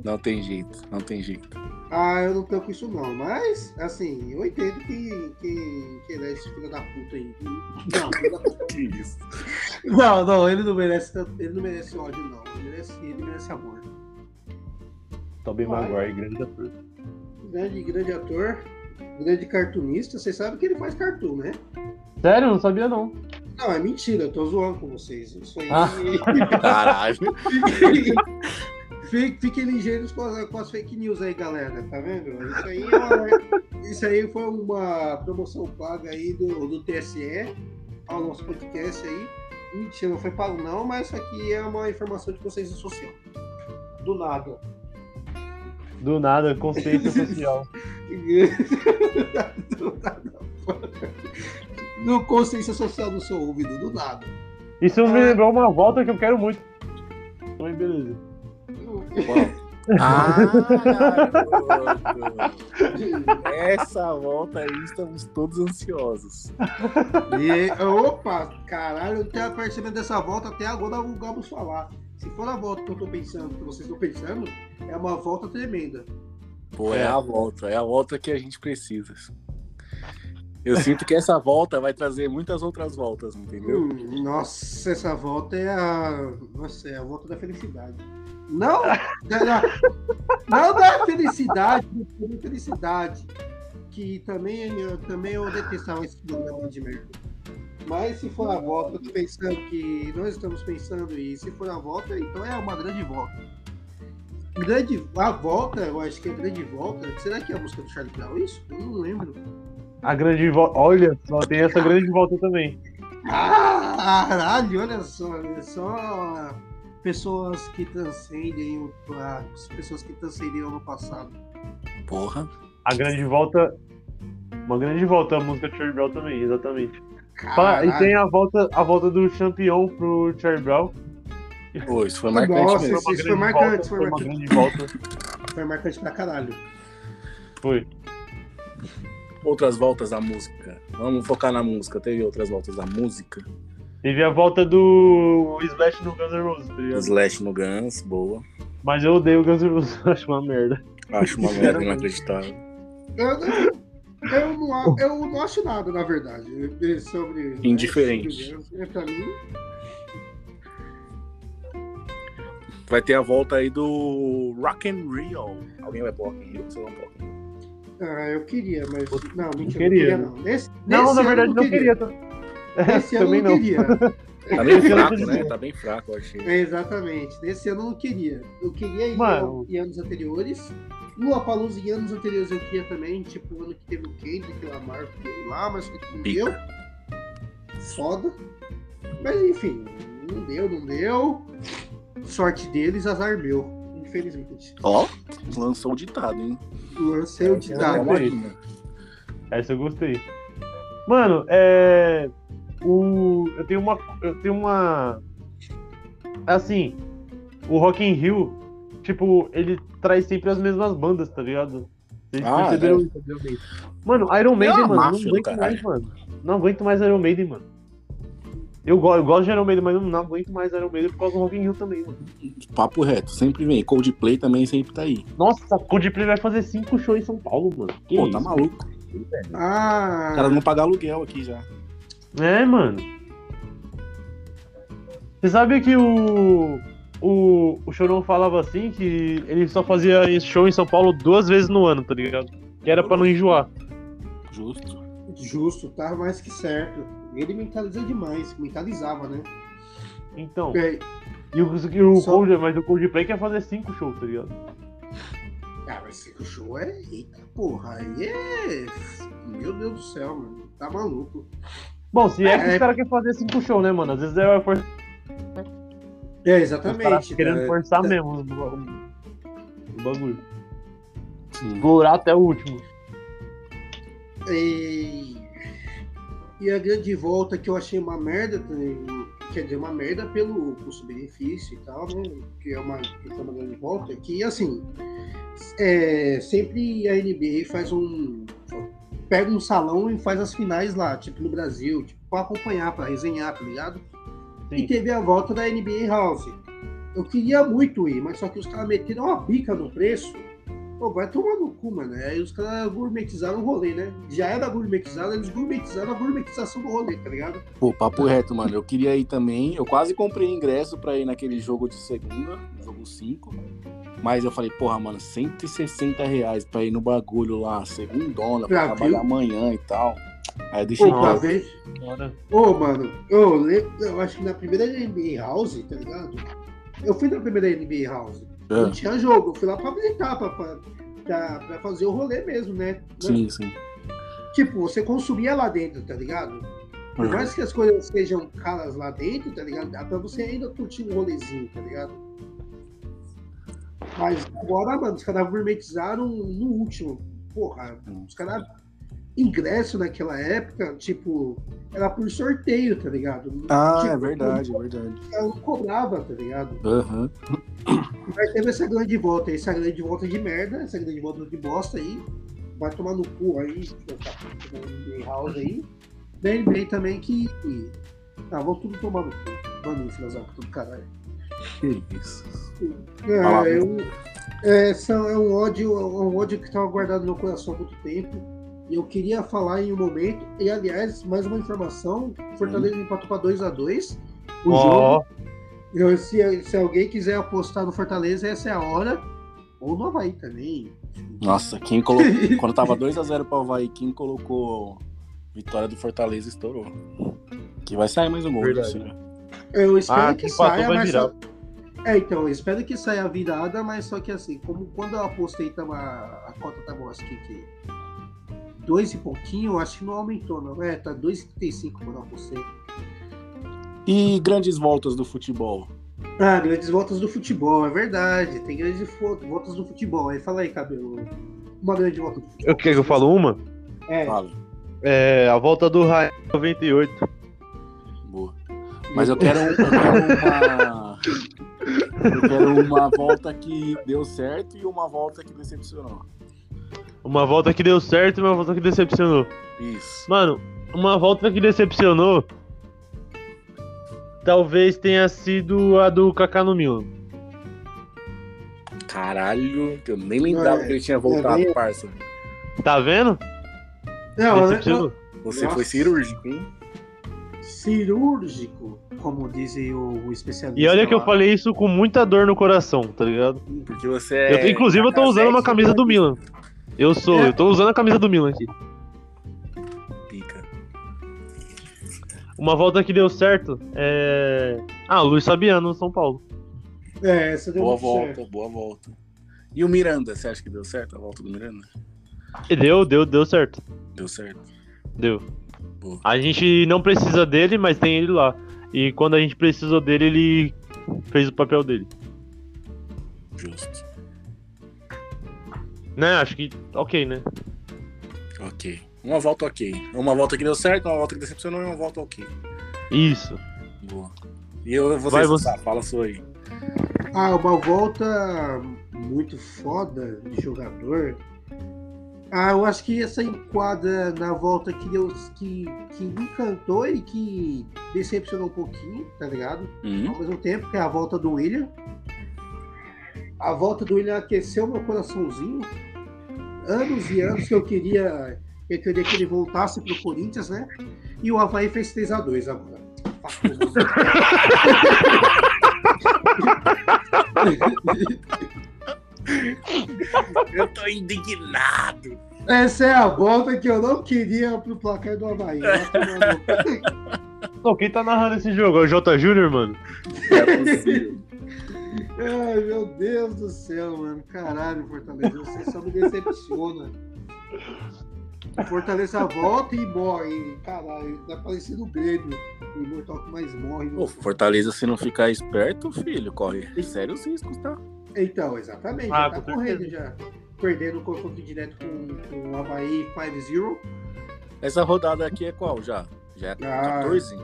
Não tem jeito, não tem jeito.
Ah, eu não tô com isso não, mas assim, eu entendo que, que, que ele é esse filho da puta aí. Não, filho da puta.
Que isso.
não, não, ele não merece tanto- ele não merece ódio não, ele merece, ele merece amor.
Tobey. Maguire, grande ator.
Grande, grande ator, grande cartunista, você sabe que ele faz cartoon, né?
Sério? Não sabia não.
Não, é mentira, eu tô zoando com vocês. Isso aí.
Ah.
Caralho.
Fiquem fiquem ligeiros com as, com as fake news aí, galera, tá vendo? Isso aí, é uma- isso aí foi uma promoção paga aí do, do TSE ao nosso podcast aí. Mentira, não foi pago não, mas isso aqui é uma informação de consciência social. Do nada.
Do nada, consciência social.
Do nada. No consciência social do seu ouvido, do nada.
Isso me
Ah.
lembrou uma volta que eu quero muito. Então, beleza.
Ah. Essa volta aí estamos todos ansiosos.
E, opa, caralho, eu tenho percebendo dessa volta até agora o Gabos falar. Se for a volta que eu tô pensando, que vocês estão pensando, é uma volta tremenda.
Pô, é a volta, é a volta que a gente precisa. Eu sinto que essa volta vai trazer muitas outras voltas, entendeu?
Hum, nossa, essa volta é a. Nossa, é a volta da felicidade. Não! não da felicidade, da felicidade. Que também eu, também eu detestava esse programa de merda. Mas se for a volta, eu tô pensando que nós estamos pensando, e se for a volta, então é uma grande volta. Grande, a volta, eu acho que é grande volta. Será que é a música do Charlie Brown isso? Eu não lembro.
A grande volta. Olha, só tem essa grande volta também.
Caralho, olha só, olha só pessoas que transcendem o as pessoas que transcenderam no passado.
Porra.
A grande volta. Uma grande volta, a música do Charlie Brown também, exatamente.
Caralho.
E tem a volta, a volta do campeão pro Charlie Brown.
Pô, isso foi marcante
Nossa,
mesmo.
isso foi marcante,
volta,
foi
foi uma
marcante.
grande volta.
Foi marcante pra caralho.
Foi.
Outras voltas da música. Vamos focar na música. Teve outras voltas da música.
Teve a volta do Slash no Guns N' Roses, tá ligado?
Slash no Guns, boa.
Mas eu odeio o Guns N' Roses, acho uma merda.
Acho uma merda inacreditável.
Eu, não- eu, não, eu não acho nada, na verdade, sobre.
Indiferente.
sobre- é, pra mim,
Vai ter a volta aí do Rock and Rio. Alguém vai pro Rock and Rio? Você não pode.
Ah, eu queria, mas. Não, mentira, não
queria.
queria, não. Nesse,
Não,
nesse
na
ano
verdade
eu
não queria. tá?
Nesse ano
Também
eu não
não.
queria.
Tá bem fraco, né?
queria.
Tá bem fraco, eu achei.
É, exatamente. Nesse ano eu não queria. Eu queria ir
Mano.
em anos anteriores. Lua Palusa em anos anteriores eu queria também. Tipo, o ano que teve o Kendrick Lamar, eu queria ir lá, mas não deu. Foda. Mas enfim, não deu, não deu. Sorte deles, azar meu. Infelizmente.
Ó, lançou o ditado, hein?
Lancei o
É
ditado.
rima.
Essa eu gostei. Mano, é. O. Eu tenho uma. Eu tenho uma. Assim, o Rock in Rio, tipo, ele traz sempre as mesmas bandas, tá ligado? Vocês
Ah,
perceberam
é.
isso. Mano, Iron Maiden, mano, não
máfia
aguento mais, mano. Não aguento mais Iron Maiden, mano. Eu, go eu gosto de Iron Maiden, mas eu não aguento mais Iron Maiden por causa do Rock in Rio também, mano.
Papo reto, sempre vem. Coldplay também sempre tá aí.
Nossa, Coldplay vai fazer cinco shows em São Paulo, mano. Que
Pô,
isso?
tá maluco.
Ah,
Os caras não pagam aluguel aqui já.
É, mano. Você sabe que o. O, o Chorão falava assim que ele só fazia esse show em São Paulo duas vezes no ano, tá ligado? Que era pra não enjoar.
Justo.
justo, tá mais que certo. Ele mentaliza demais, mentalizava, né?
Então.
É,
E o, e o
Só-
Cold, mas o Coldplay quer fazer cinco shows, tá ligado?
Ah, mas esse show é. Eita porra, aí é. Meu Deus do céu, mano. Tá maluco.
Bom, se é que
É.
os caras querem fazer cinco shows, né, mano? Às vezes é for...
É, exatamente.
querendo
né?
forçar
tá-
mesmo o, bagulho.
Sim.
Explorar até o último.
E... e a grande volta que eu achei uma merda também. Quer dizer, uma merda pelo custo-benefício e tal, né? Que é uma, que foi uma grande volta. é Que, assim, é, sempre a NBA faz um. Pega um salão e faz as finais lá, tipo no Brasil, tipo, pra acompanhar, pra resenhar, tá ligado? E
Sim.
teve a volta da NBA House. Eu queria muito ir, mas só que os caras meteram uma bica no preço. Pô, vai tomar no cu, mano. Aí os caras gourmetizaram o rolê, né? Já era gourmetizado, eles gourmetizaram a gourmetização do rolê, tá ligado?
Pô, papo reto, mano. Eu queria ir também. Eu quase comprei ingresso pra ir naquele jogo de segunda, jogo 5. Mas eu falei, porra, mano, 160 reais pra ir no bagulho lá, segundona, pra
Já
trabalhar amanhã e tal. Aí pra
uma vez.
Bora.
Ô, mano, eu, lembro, eu acho que na primeira NBA House, tá ligado? Eu fui na primeira NBA House. Não
É,
tinha jogo, eu fui lá pra visitar, pra, pra, pra, pra fazer o rolê mesmo, né?
sim, sim.
Tipo, você consumia lá dentro, tá ligado? Por mais que as coisas sejam caras lá dentro, tá ligado? Dá pra você ainda curtir um rolezinho, tá ligado? Mas agora, mano, os caras gourmetizaram no último. Porra, os caras ingresso naquela época, tipo, era por sorteio, tá ligado?
Ah,
Tipo,
é verdade, é verdade.
Ela não cobrava, tá ligado?
Aham.
Mas teve essa grande volta, essa grande volta de merda, essa grande volta de bosta aí. Vai tomar no cu aí, tá House aí. Da NBA também que. Ah, vão tudo tomar no cu. Mano, filosófico do caralho.
Que isso.
É, eu, é, são- é um ódio, é um ódio que estava guardado no meu coração há muito tempo. E eu queria falar em um momento. E aliás, mais uma informação: Fortaleza empatou para 2x2. O jogo.
Ó,
Eu- se, se alguém quiser apostar no Fortaleza, essa é a hora. Ou no Havaí também.
Nossa, quem colocou. Quando tava 2x0 pro Havaí, quem colocou vitória do Fortaleza estourou. Que vai sair mais um gol. Né?
Eu espero
Ah,
que
empatou
saia,
vai
mas
virar.
só... É, então, eu espero que saia a virada, mas só que assim, como quando eu apostei, tava, a cota tava, acho que, que dois e pouquinho, eu acho que não aumentou, não. É, tá 2,35 quando eu apostei.
E grandes voltas do futebol.
Ah, grandes voltas do futebol, é verdade. Tem grandes voltas do futebol. Aí fala aí, cabelo. Uma grande volta do futebol.
eu quer que eu falo uma?
É,
Fala.
É, a volta do Raio 98.
Boa. Mas eu quero, eu quero uma. Eu quero uma volta que deu certo e uma volta que decepcionou.
Uma volta que deu certo e uma volta que decepcionou.
Isso.
Mano, uma volta que decepcionou. Talvez tenha sido a do Kaká no Milan.
Caralho, que eu nem lembrava
É,
que ele tinha voltado,
é bem-
parça.
Tá vendo?
não, né?
Decepcionou.
Você
Nossa.
foi cirúrgico, hein?
cirúrgico, como dizem o, o especialista.
E olha que eu
lá.
falei isso com muita dor no coração, tá ligado?
Porque você
Eu-
é.
inclusive, eu tô usando uma camisa do Milan. Eu sou,
É.
eu tô usando a camisa do Milan aqui.
Pica.
Uma volta que deu certo é. Ah, o Luiz Fabiano no São Paulo.
É, essa deu
Boa volta,
certo.
boa volta. E o Miranda, você acha que deu certo a volta do Miranda?
E deu, deu, deu certo.
Deu certo.
Deu.
Boa.
A gente não precisa dele, mas tem ele lá. E quando a gente precisou dele, ele fez o papel dele.
Justo.
Né? Acho que. Ok, né?
Ok. Uma volta ok. Uma volta que deu certo, uma volta que decepcionou e uma volta ok.
Isso.
Boa. E eu, você,
Vai, você.
Fala sua aí.
Ah, uma volta muito foda de jogador. Ah, eu acho que essa enquadra na volta que deu, que, que me encantou e que decepcionou um pouquinho, tá ligado?
Hum?
Ao mesmo tempo que é a volta do William. A volta do William aqueceu meu coraçãozinho. Anos e anos que eu queria, eu queria que ele voltasse pro Corinthians, né? E o Havaí fez 3x2 agora.
Eu tô indignado.
Essa é a volta que eu não queria pro placar do Havaí.
Não, quem tá narrando esse jogo? É o J. Júnior, mano.
É possível.
Ai, meu Deus do céu, mano. Caralho, Fortaleza, você só me decepciona. Fortaleza volta e morre. Caralho, tá parecendo o Grêmio. O imortal que mais morre.
Pô, Fortaleza, se não ficar esperto, filho, corre sérios riscos, tá?
Então, exatamente.
Ah,
já tá correndo já. Perdendo o confronto direto com, com o Havaí 5-0.
Essa rodada aqui é qual já? Já é
Ah.
14?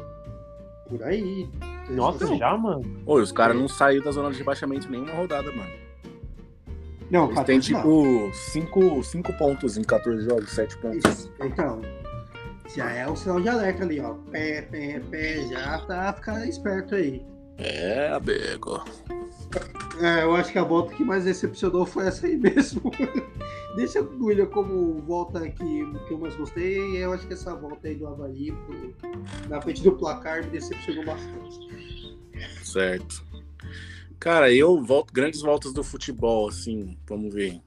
Por aí.
Nossa, já, mano?
Ô, os caras não saíram da zona de rebaixamento nenhuma rodada, mano.
Não,
Eles têm
14 não.
tipo 5 cinco pontos em 14 jogos, 7 pontos.
Isso, Então, já é o sinal de alerta ali, ó. Pé, pé, pé, já tá ficando esperto aí.
É, amigo.
É, eu acho que a volta que mais decepcionou foi essa aí mesmo. Deixa o William como volta que, que eu mais gostei. E eu acho que essa volta aí do Havaí pro- na frente do placar me decepcionou bastante.
Certo. Cara, eu volto grandes voltas do futebol, assim, vamos ver.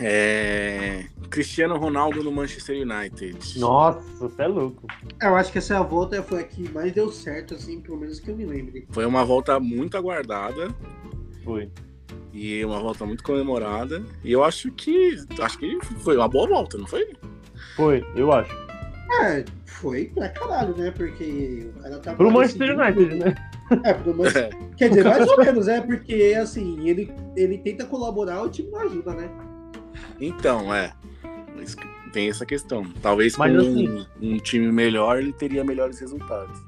É... Cristiano Ronaldo no Manchester United.
Nossa, você é louco.
Eu acho que essa volta foi a que mais deu certo, assim, pelo menos que eu me lembre.
Foi uma volta muito aguardada
Foi.
e uma volta muito comemorada. E eu acho que acho que foi uma boa volta, não foi?
Foi, eu acho.
É, foi pra caralho, né? Porque o cara tá.
Pro Manchester United, né?
É, pro Manchester Quer dizer, mais ou menos, é, porque assim, ele, ele tenta colaborar, o time não ajuda, né?
Então, é. tem essa questão. Talvez
Mas
com
assim-
um, um time melhor ele teria melhores resultados.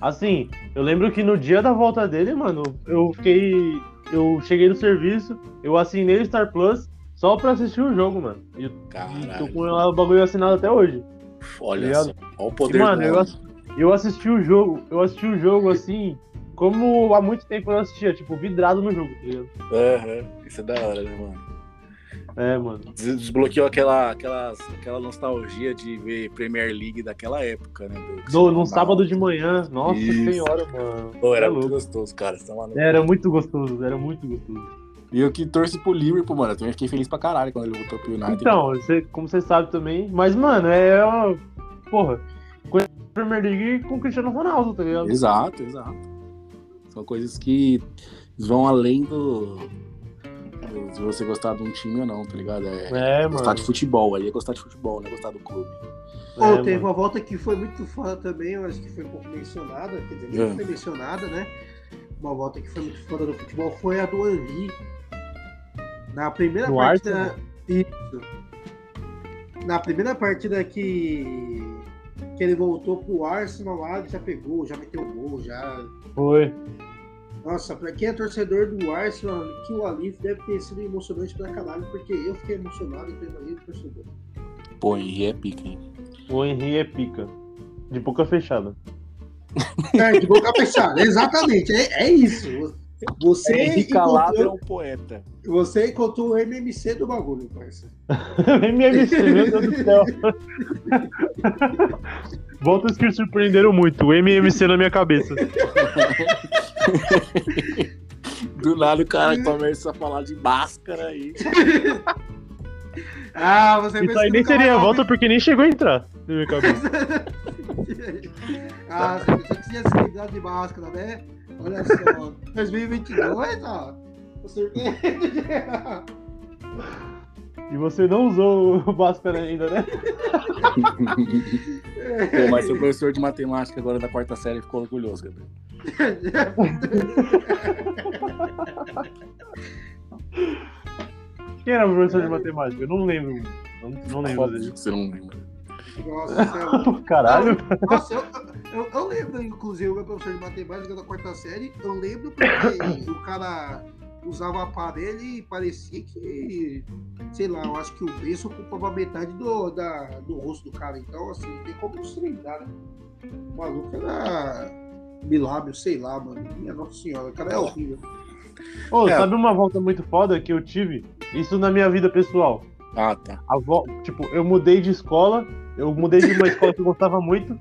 Assim, eu lembro que no dia da volta dele, mano, eu fiquei. Eu cheguei no serviço, eu assinei o Star Plus só pra assistir o jogo, mano. E eu tô
Caralho.
com o bagulho assinado até hoje.
Olha
ligado?
só. Olha o
E,
poder
mano,
do
eu, eu assisti o jogo, eu assisti o jogo assim, como há muito tempo eu não assistia, tipo, vidrado no jogo, tá ligado?
Aham, Isso é da hora, né, mano?
É, mano.
Des- Desbloqueou aquela, aquela, aquela nostalgia de ver Premier League daquela época, né?
No, num sábado de manhã, nossa
Isso.
senhora, mano.
Pô, era
É
muito gostoso, cara. Tá.
Era muito gostoso, era muito gostoso.
E eu que torço pro Liverpool, mano. Eu também fiquei feliz pra caralho quando ele voltou pro United.
Então, você, como você sabe também, mas, mano, é uma. Porra, Premier League com o Cristiano Ronaldo, tá ligado?
Exato, exato. São coisas que vão além do. Do- de você gostar de um time ou não, tá ligado? É
É,
gostar
mano.
de futebol. Aí é gostar de futebol, não é gostar do clube.
Pô,
É,
teve
mano.
uma volta que foi muito foda também, eu acho que foi um pouco mencionada, quer dizer,
É.
nem foi mencionada, né? Uma volta que foi muito foda no futebol foi a do Henry. Na primeira
Do
partida. Isso. Na primeira partida que. Que ele voltou pro Arsenal lá, ele já pegou, já meteu gol, já.
Foi.
Nossa, pra quem é torcedor do Arsenal, aquilo ali deve ter sido emocionante pra caralho, porque eu fiquei emocionado e tenho ali torcedor.
Pô, Henry é pica, hein?
O Henry é pica. De boca fechada.
É, de boca fechada, exatamente, é, é isso. Você
é
encontrou,
um poeta.
você encontrou o MMC do bagulho, parceiro.
MMC, meu Deus do céu. Voltas que surpreenderam muito. O MMC na minha cabeça.
Do nada o cara começa a falar de máscara aí.
Ah, você
Isso aí nem seria volta porque nem chegou a entrar na minha cabeça.
ah, você pensou que tinha se de máscara, né? Olha só, 2022, ó. O surpreende.
E você não usou o máscara ainda, né?
Pô, mas seu professor de matemática agora da quarta série ficou orgulhoso, Gabriel.
Quem era o professor de matemática? Eu não lembro. Não, não lembro dele.
que você não lembra.
Nossa, céu.
Caralho.
Nossa, eu, eu, eu lembro, inclusive, o meu professor de matemática da quarta série, eu lembro porque o cara usava aparelho e parecia que, sei lá, eu acho que o berço ocupava metade do, da, do rosto do cara. Então, assim, tem como não se lembrar, né? O maluco era bilábio, sei lá, mano. Minha Nossa Senhora, o cara é horrível.
Ô,
É.
sabe uma volta muito foda que eu tive? Isso na minha vida pessoal.
Ah, tá.
A vo... Tipo, eu mudei de escola, eu mudei de uma escola que eu gostava muito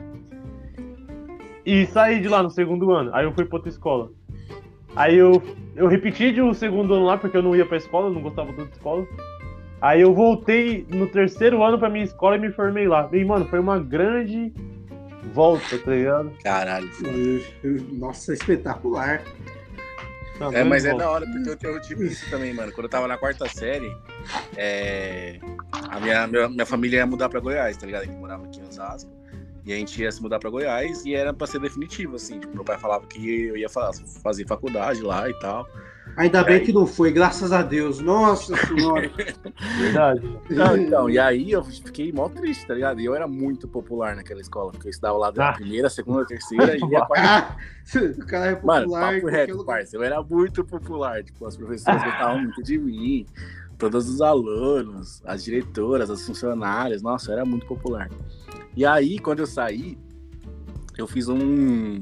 e saí de lá no segundo ano. Aí eu fui pra outra escola. Aí eu, eu repeti de um segundo ano lá porque eu não ia pra escola, eu não gostava tanto de escola. Aí eu voltei no terceiro ano pra minha escola e me formei lá. E, mano, foi uma grande volta, tá ligado?
Caralho. foda.
Nossa, espetacular.
Uma
É, mas
grande
é da hora, porque eu, tenho- eu tive isso também, mano. Quando eu tava na quarta série, é, a minha, minha, minha família ia mudar pra Goiás, tá ligado? Gente morava aqui em Osasco. E a gente ia se mudar pra Goiás e era pra ser definitivo, assim. Tipo, meu pai falava que eu ia fa- fazer faculdade lá e tal.
Ainda bem
É.
que não foi, graças a Deus. Nossa Senhora.
Verdade.
Não, então, e aí eu fiquei mó triste, tá ligado? E eu era muito popular naquela escola, porque eu estudava lá da
Ah.
primeira, segunda, terceira e a quarta.
Ah, o cara é popular.
Mano, papo reto,
lugar.
parça. Eu era muito popular. Tipo, as professoras gostavam muito de mim. Todos os alunos, as diretoras, as funcionárias. Nossa, era muito popular. E aí, quando eu saí, eu fiz um.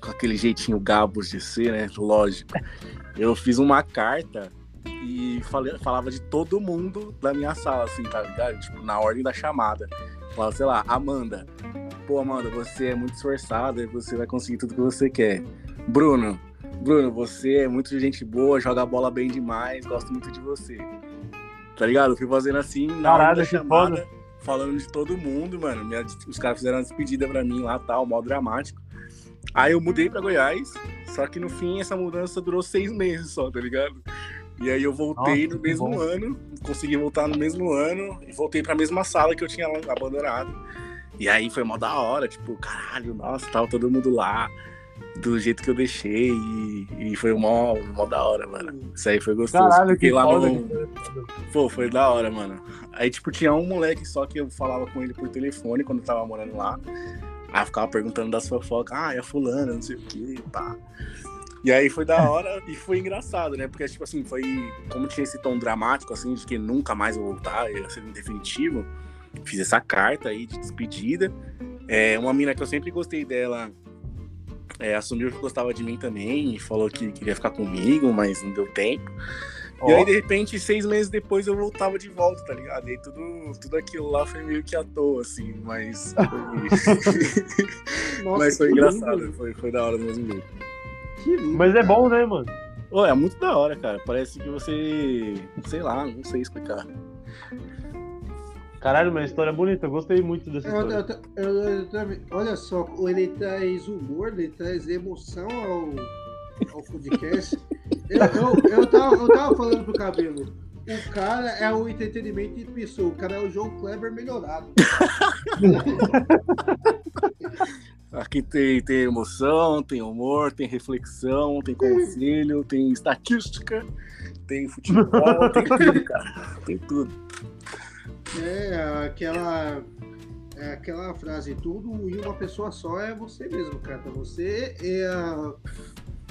Com aquele jeitinho gabos de ser, né? Lógico. Eu fiz uma carta e falei, falava de todo mundo da minha sala, assim, tá ligado? Tipo, na ordem da chamada. Falava, sei lá, Amanda. Pô, Amanda, você é muito esforçada e você vai conseguir tudo que você quer. Bruno, Bruno, você é muito gente boa, joga bola bem demais, gosto muito de você. Tá ligado? Eu fui fazendo assim, na
Caralho,
hora chamada,
foda.
falando de todo mundo, mano. Minha- os caras fizeram uma despedida pra mim lá, tal, mó dramático. Aí eu mudei pra Goiás, só que no fim essa mudança durou seis meses só, tá ligado? E aí eu voltei
Nossa,
no mesmo
bom.
ano, consegui voltar no mesmo ano e voltei pra mesma sala que eu tinha abandonado. E aí foi mó da hora, tipo, caralho, nossa, tava todo mundo lá, do jeito que eu deixei, e, e foi mó, mó da hora, mano. Isso aí foi gostoso.
Caralho,
Fiquei
que
lá no. Pô, foi da hora, mano. Aí, tipo, tinha um moleque só que eu falava com ele por telefone quando eu tava morando lá. Aí ficava perguntando das fofocas, ah, é a fulana, não sei o que, pá. E aí foi da hora e foi engraçado, né? Porque, tipo assim, foi. Como tinha esse tom dramático, assim, de que nunca mais vou voltar, ia ser definitivo. Fiz essa carta aí de despedida. É, uma mina que eu sempre gostei dela é, assumiu que gostava de mim também e falou que queria ficar comigo, mas não deu tempo. E aí, de repente, seis meses depois eu voltava de volta, tá ligado? E tudo, tudo aquilo lá foi meio que à toa, assim, mas.
Nossa,
mas foi engraçado,
lindo.
foi, foi da hora do mesmo jeito.
Que lindo,
Mas é
cara.
bom, né, mano?
Pô, é muito da hora, cara. Parece que você. Sei lá, não sei explicar.
Caralho, uma história bonita. Eu gostei muito dessa
Eu- eu-
história.
eu- eu olha só, ele traz humor, ele traz emoção ao, ao podcast. Eu, eu, eu, tava, eu tava falando pro cabelo. O cara é o entretenimento de pessoa, o cara é o João Kleber melhorado.
Aqui tem, tem emoção, tem humor, tem reflexão, tem conselho, tem estatística, tem futebol, tem tudo, cara. Tem tudo.
É aquela, é aquela frase, tudo em uma pessoa só é você mesmo, cara. Você é a,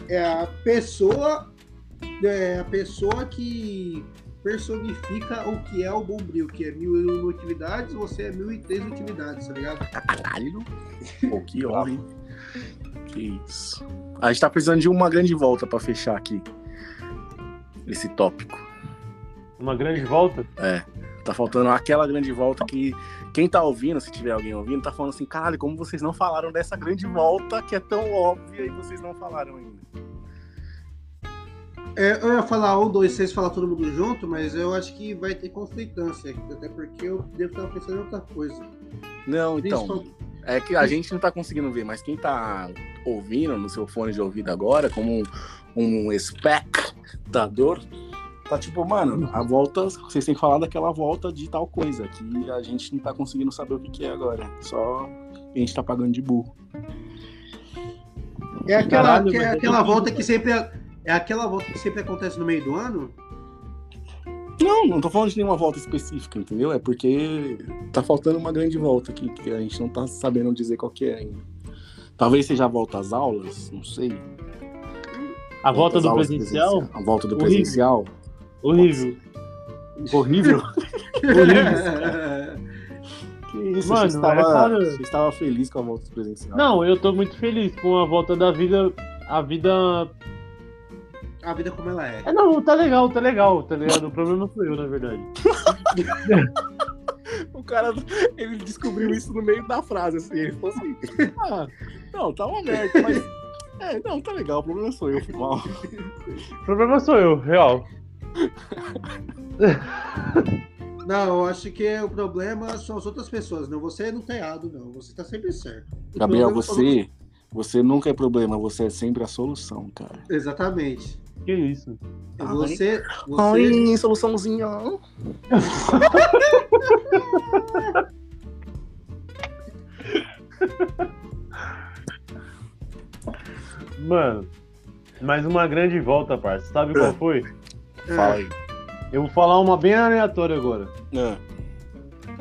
é a pessoa, é a pessoa que personifica o que é o Bombril, que é mil e uma utilidades, você é mil e três utilidades, tá ligado?
Caralho. Pô, que honra, hein? Que isso. A gente tá precisando de uma grande volta pra fechar aqui. Esse tópico.
Uma grande volta.
É. Tá faltando aquela grande volta que quem tá ouvindo, se tiver alguém ouvindo, tá falando assim, caralho, como vocês não falaram dessa grande volta que é tão óbvia e vocês não falaram ainda.
É, eu ia falar um, dois, seis, falar todo mundo junto, mas eu acho que vai ter conflitância, até porque eu devo estar pensando em outra coisa.
Não, então.
Principal-
É que a gente não tá conseguindo ver, mas quem tá ouvindo no seu fone de ouvido agora, como um, um espectador, tá tipo, mano, a volta, vocês têm que falar daquela volta de tal coisa, que a gente não tá conseguindo saber o que, que é agora. Só a gente tá pagando de burro.
É aquela,
Caralho,
que é
é
aquela volta que sempre é aquela volta que sempre acontece no meio do ano.
Não, não tô falando de nenhuma volta específica, entendeu? É porque tá faltando uma grande volta aqui, que a gente não tá sabendo dizer qual que é ainda. Talvez seja a volta às aulas, não sei.
A volta
às
do
aulas
presencial?
A volta do
Horrível.
presencial.
Horrível. Horrível?
Que isso,
Mano,
você, estava,
é
você estava feliz com a volta do presencial.
Não, eu tô muito feliz com a volta da vida. A vida.
A vida como ela é.
É, não, tá legal, tá legal, tá ligado? O problema sou eu, na verdade.
O cara, ele descobriu isso no meio da frase, assim. Ele falou assim: Ah, não, tá uma merda, mas. É, não, tá legal, o problema sou eu, fui mal.
O problema sou eu, real.
Não, eu acho que o problema são as outras pessoas. Não, você não tá errado, não. Você tá sempre certo. O
Gabriel, você. Você nunca é problema, você é sempre a solução, cara.
Exatamente.
Que isso?
Ah,
Você. você...
Ai, soluçãozinha.
Mano, mais uma grande volta, parça. Sabe qual foi?
É,
Fala aí.
Eu vou falar uma bem aleatória agora.
Ah,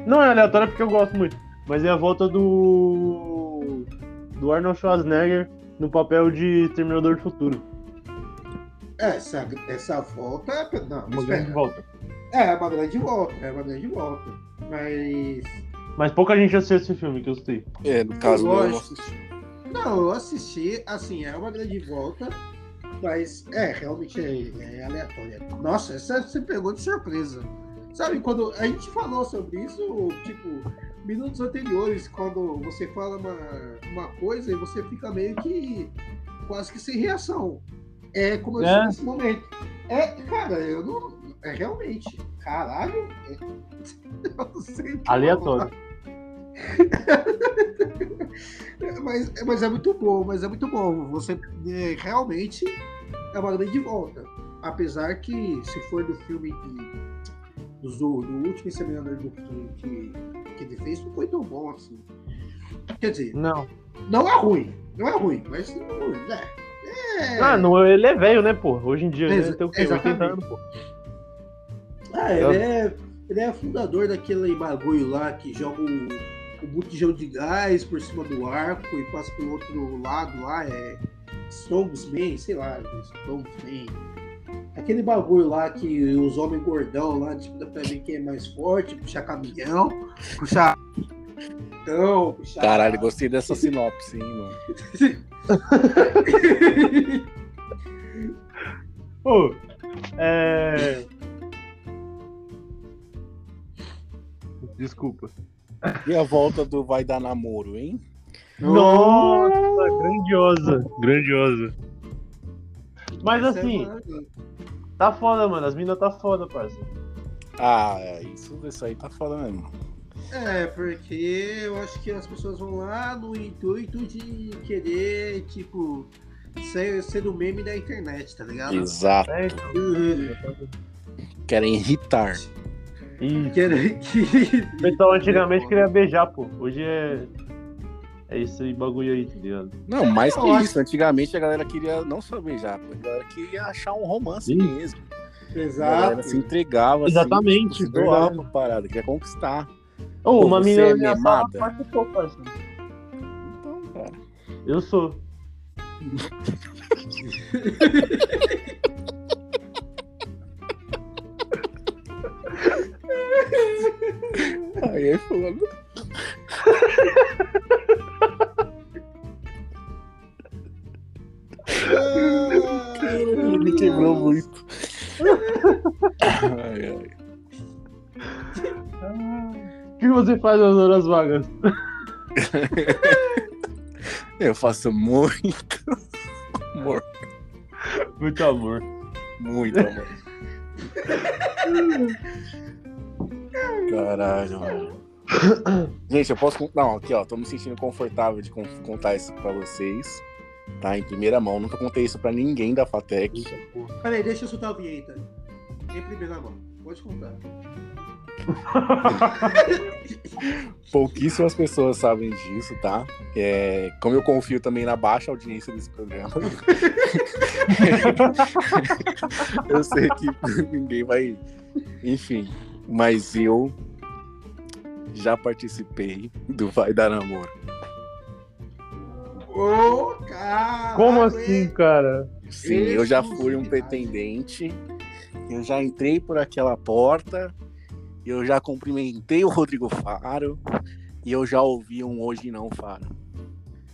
Não é aleatória porque eu gosto muito, mas é a volta do. do Arnold Schwarzenegger no papel de Terminador do Futuro.
essa, essa volta. é- Não,
Uma
espera.
grande volta.
É uma grande volta. É uma grande volta. Mas.
Mas pouca gente assistiu esse filme que eu sei.
é, no caso,
Eu
eu não
gosto.
assisti.
Não, eu assisti, assim, é uma grande volta, mas é, realmente é, é aleatória. Nossa, essa você pegou de surpresa. Sabe, quando a gente falou sobre isso, tipo, minutos anteriores, quando você fala uma, uma coisa e você fica meio que quase que sem reação. É como eu
É.
disse nesse momento. É, cara, eu não. É realmente. Caralho. é- eu não sei
Aleatório.
mas, mas é muito bom, mas é muito bom. Você é, realmente é uma grande volta. Apesar que, se for do filme de, do, do último Exterminador do que, que, ele fez, não foi tão bom assim. Quer dizer,
Não.
não é ruim. Não é ruim, mas não é. é
Ah, não, ele é velho, né, pô? Hoje em dia ele tem o quê? 80
exatamente.
anos, pô.
Ah, ele é, Ele é fundador daquele bagulho lá que joga um, um botijão de gás por cima do arco e passa pelo outro lado lá. É Strongman, sei lá, Strongman. Aquele bagulho lá que os homens gordão lá disputam pra ver quem é mais forte, puxar caminhão, puxar. Então, puxar.
Caralho, gostei dessa sinopse, hein, mano.
Ô, é. Desculpa.
E a volta do Vai Dar Namoro, hein?
Nossa, grandiosa, grandiosa. Mas assim, tá foda, mano. As minas tá foda, parceiro.
Ah, isso, isso aí tá foda mesmo.
É, porque eu acho que as pessoas vão lá no intuito de querer, tipo, ser, ser o meme da internet, tá ligado?
Exato.
É, então.
Uhum.
Querem irritar.
Isso.
Querer que.
O pessoal antigamente queria beijar, pô. Hoje é. É esse bagulho aí, tá ligado?
Não, mais que isso. Antigamente a galera queria não só beijar, pô, a galera queria achar um romance
Sim.
mesmo.
Exato.
se entregava. assim,
Exatamente,
se doava pra parada, queria conquistar.
Ô,
Pô,
uma menina
é
da minha sala
memada?
participou, parceiro.
Então, cara.
Eu sou.
Aí é foda. Me quebrou muito. Ai, ai.
O que você faz nas horas vagas?
Eu faço muito amor.
Muito amor.
Muito amor. Caralho, mano. Gente, eu posso. Não, aqui, ó. Tô me sentindo confortável de con- contar isso pra vocês. Tá? Em primeira mão. Nunca contei isso pra ninguém da Fatec.
Peraí, deixa eu soltar a vinheta. Em primeira mão. Pode contar.
Pouquíssimas pessoas sabem disso, tá? É, como eu confio também na baixa audiência desse programa, eu sei que ninguém vai. Enfim, mas eu já participei do Vai Dar Namoro.
Ô, cara!
Como assim, cara?
Sim, eu já fui um pretendente, eu já entrei por aquela porta, eu já cumprimentei o Rodrigo Faro e eu já ouvi um Hoje Não Faro.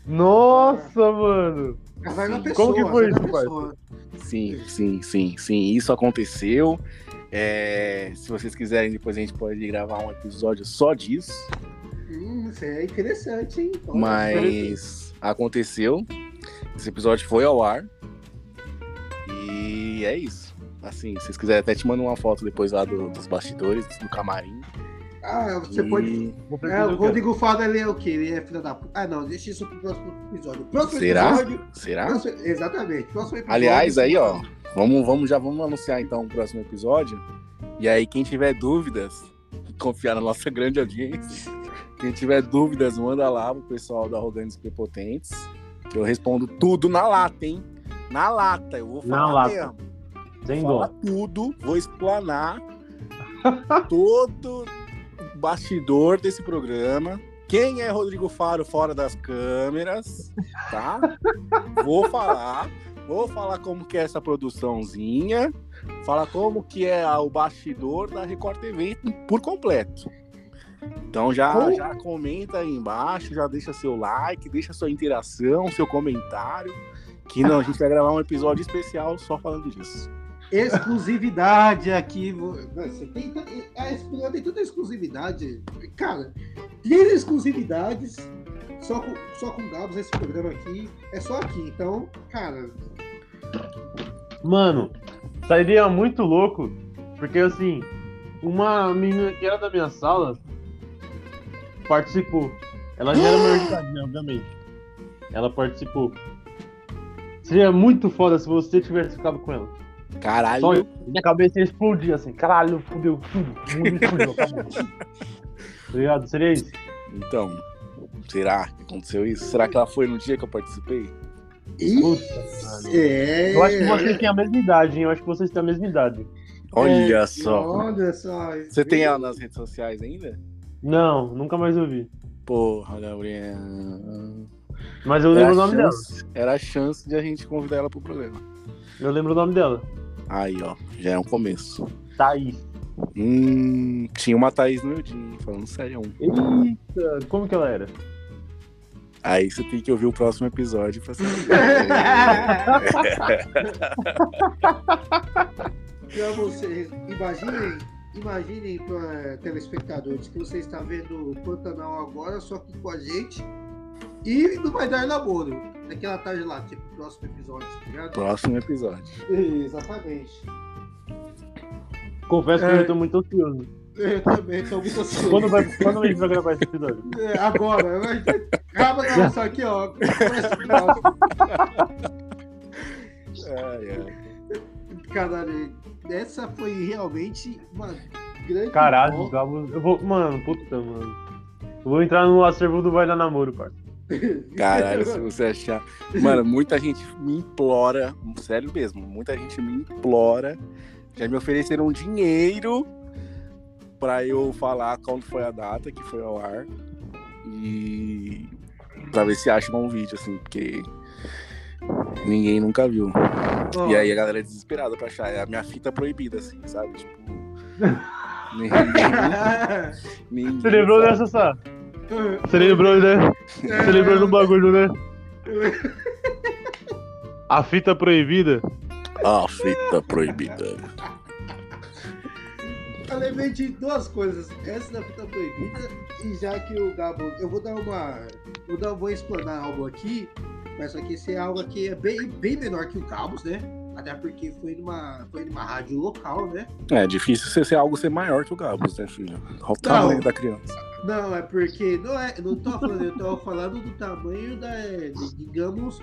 Nossa, mano.
Pessoa.
Como que foi isso, pai?
Sim, sim, sim, sim. Isso aconteceu. É, se vocês quiserem, depois a gente pode gravar um episódio só disso.
Hum, isso é interessante, hein? Olha,
Mas aconteceu. Esse episódio foi ao ar. E é isso. Assim, se vocês quiserem, até te mando uma foto depois lá do- dos bastidores, do camarim.
Ah, você
E-
pode.
Vou
É, o
quê?
Rodrigo Fada, ele é o quê? Ele é filho da puta. Ah, não, deixa isso pro próximo episódio. Próximo
Será?
episódio.
Será?
próximo- exatamente. Próximo episódio.
Aliás, aí, ó, vamos, vamos, já vamos anunciar então o próximo episódio. E aí, quem tiver dúvidas, confiar na nossa grande audiência. Quem tiver dúvidas, manda lá pro pessoal do Arrogantes Prepotentes. Que eu respondo tudo na lata, hein? Na lata, eu vou
Na
falar
lata.
mesmo.
Sem
Vou falar tudo, vou explanar todo o bastidor desse programa. Quem é Rodrigo Faro fora das câmeras, tá? Vou falar, vou falar como que é essa produçãozinha, falar como que é o bastidor da Record TV por completo. Então já,
Como?
já comenta aí embaixo, já deixa seu like, deixa sua interação, seu comentário, que não, a gente vai gravar um episódio especial só falando disso.
Exclusividade aqui. vo- Nossa, tem, a Esplanada tem tanta exclusividade. Cara, três exclusividades só com, só com Gabs esse programa aqui. É só aqui. Então, cara,
Mano, sairia muito louco, porque assim, uma menina que era da minha sala participou. Ela já era maior de idade, né, obviamente. Ela participou. Seria muito foda se você tivesse ficado com ela.
Caralho,
Só minha cabeça ia explodir assim, caralho, fudeu tudo. O mundo explodiu, acabou. Tá ligado? Seria isso.
então, será que aconteceu isso? Será que ela foi no dia que eu participei?
Puta,
é.
Eu acho que vocês têm a mesma idade, hein? Eu acho que vocês têm a mesma idade.
Olha
É,
só.
Olha só.
Você tem ela nas redes sociais ainda?
Não, nunca mais ouvi.
Porra, Gabriel.
Mas eu
Era
lembro o nome dela.
chance- Era a chance de a gente convidar ela pro programa.
Eu lembro o nome dela.
Aí, ó, já é um começo.
Thaís.
Hum, tinha uma Thaís no meu dia, falando sério.
Eita, como que ela era?
Aí você tem que ouvir o próximo episódio pra saber.
Pra vocês, imaginem, imaginem para telespectadores que você está vendo o Pantanal agora, só que com a gente. E não vai dar namoro. Naquela tarde lá, tipo, próximo episódio, tá ligado?
próximo episódio.
Exatamente.
Confesso que
É.
eu tô muito ansioso.
Eu também tô muito ansioso.
Quando, vai, quando a gente vai gravar esse episódio?
É, agora, mas acaba a gravação aqui, ó. Começa o próximo.
Ai, ai.
Caralho, essa foi realmente uma grande.
Caralho,
volta.
Gabo. Eu vou. Mano, puta, mano. Eu vou entrar no acervo do Vai Dar Namoro, parça.
Caralho, se você achar. Mano, muita gente me implora, sério mesmo, muita gente me implora. Já me ofereceram dinheiro pra eu falar quando foi a data que foi ao ar. E pra ver se acham um vídeo, assim, porque ninguém nunca viu.
Ó,
E aí a galera é desesperada pra achar. É a minha fita proibida, assim, sabe? Tipo. ninguém, ninguém
Você lembrou
sabe.
dessa, Sá? Você lembrou, né? Você lembrou do bagulho, né? A fita proibida?
A fita proibida.
Eu lembrei de duas coisas. Essa da fita proibida e já que o Gabo. Eu vou dar uma. Vou, dar, vou explanar algo aqui, mas só que esse é algo que é bem, bem menor que o Gabos, né? Até porque foi numa, foi numa rádio local, né?
É difícil você ser algo ser maior que o Gabos, né, filho? Olha o
Não.
tamanho da criança.
Não, é porque. Não é. Não tô falando, eu tô falando do tamanho da. digamos.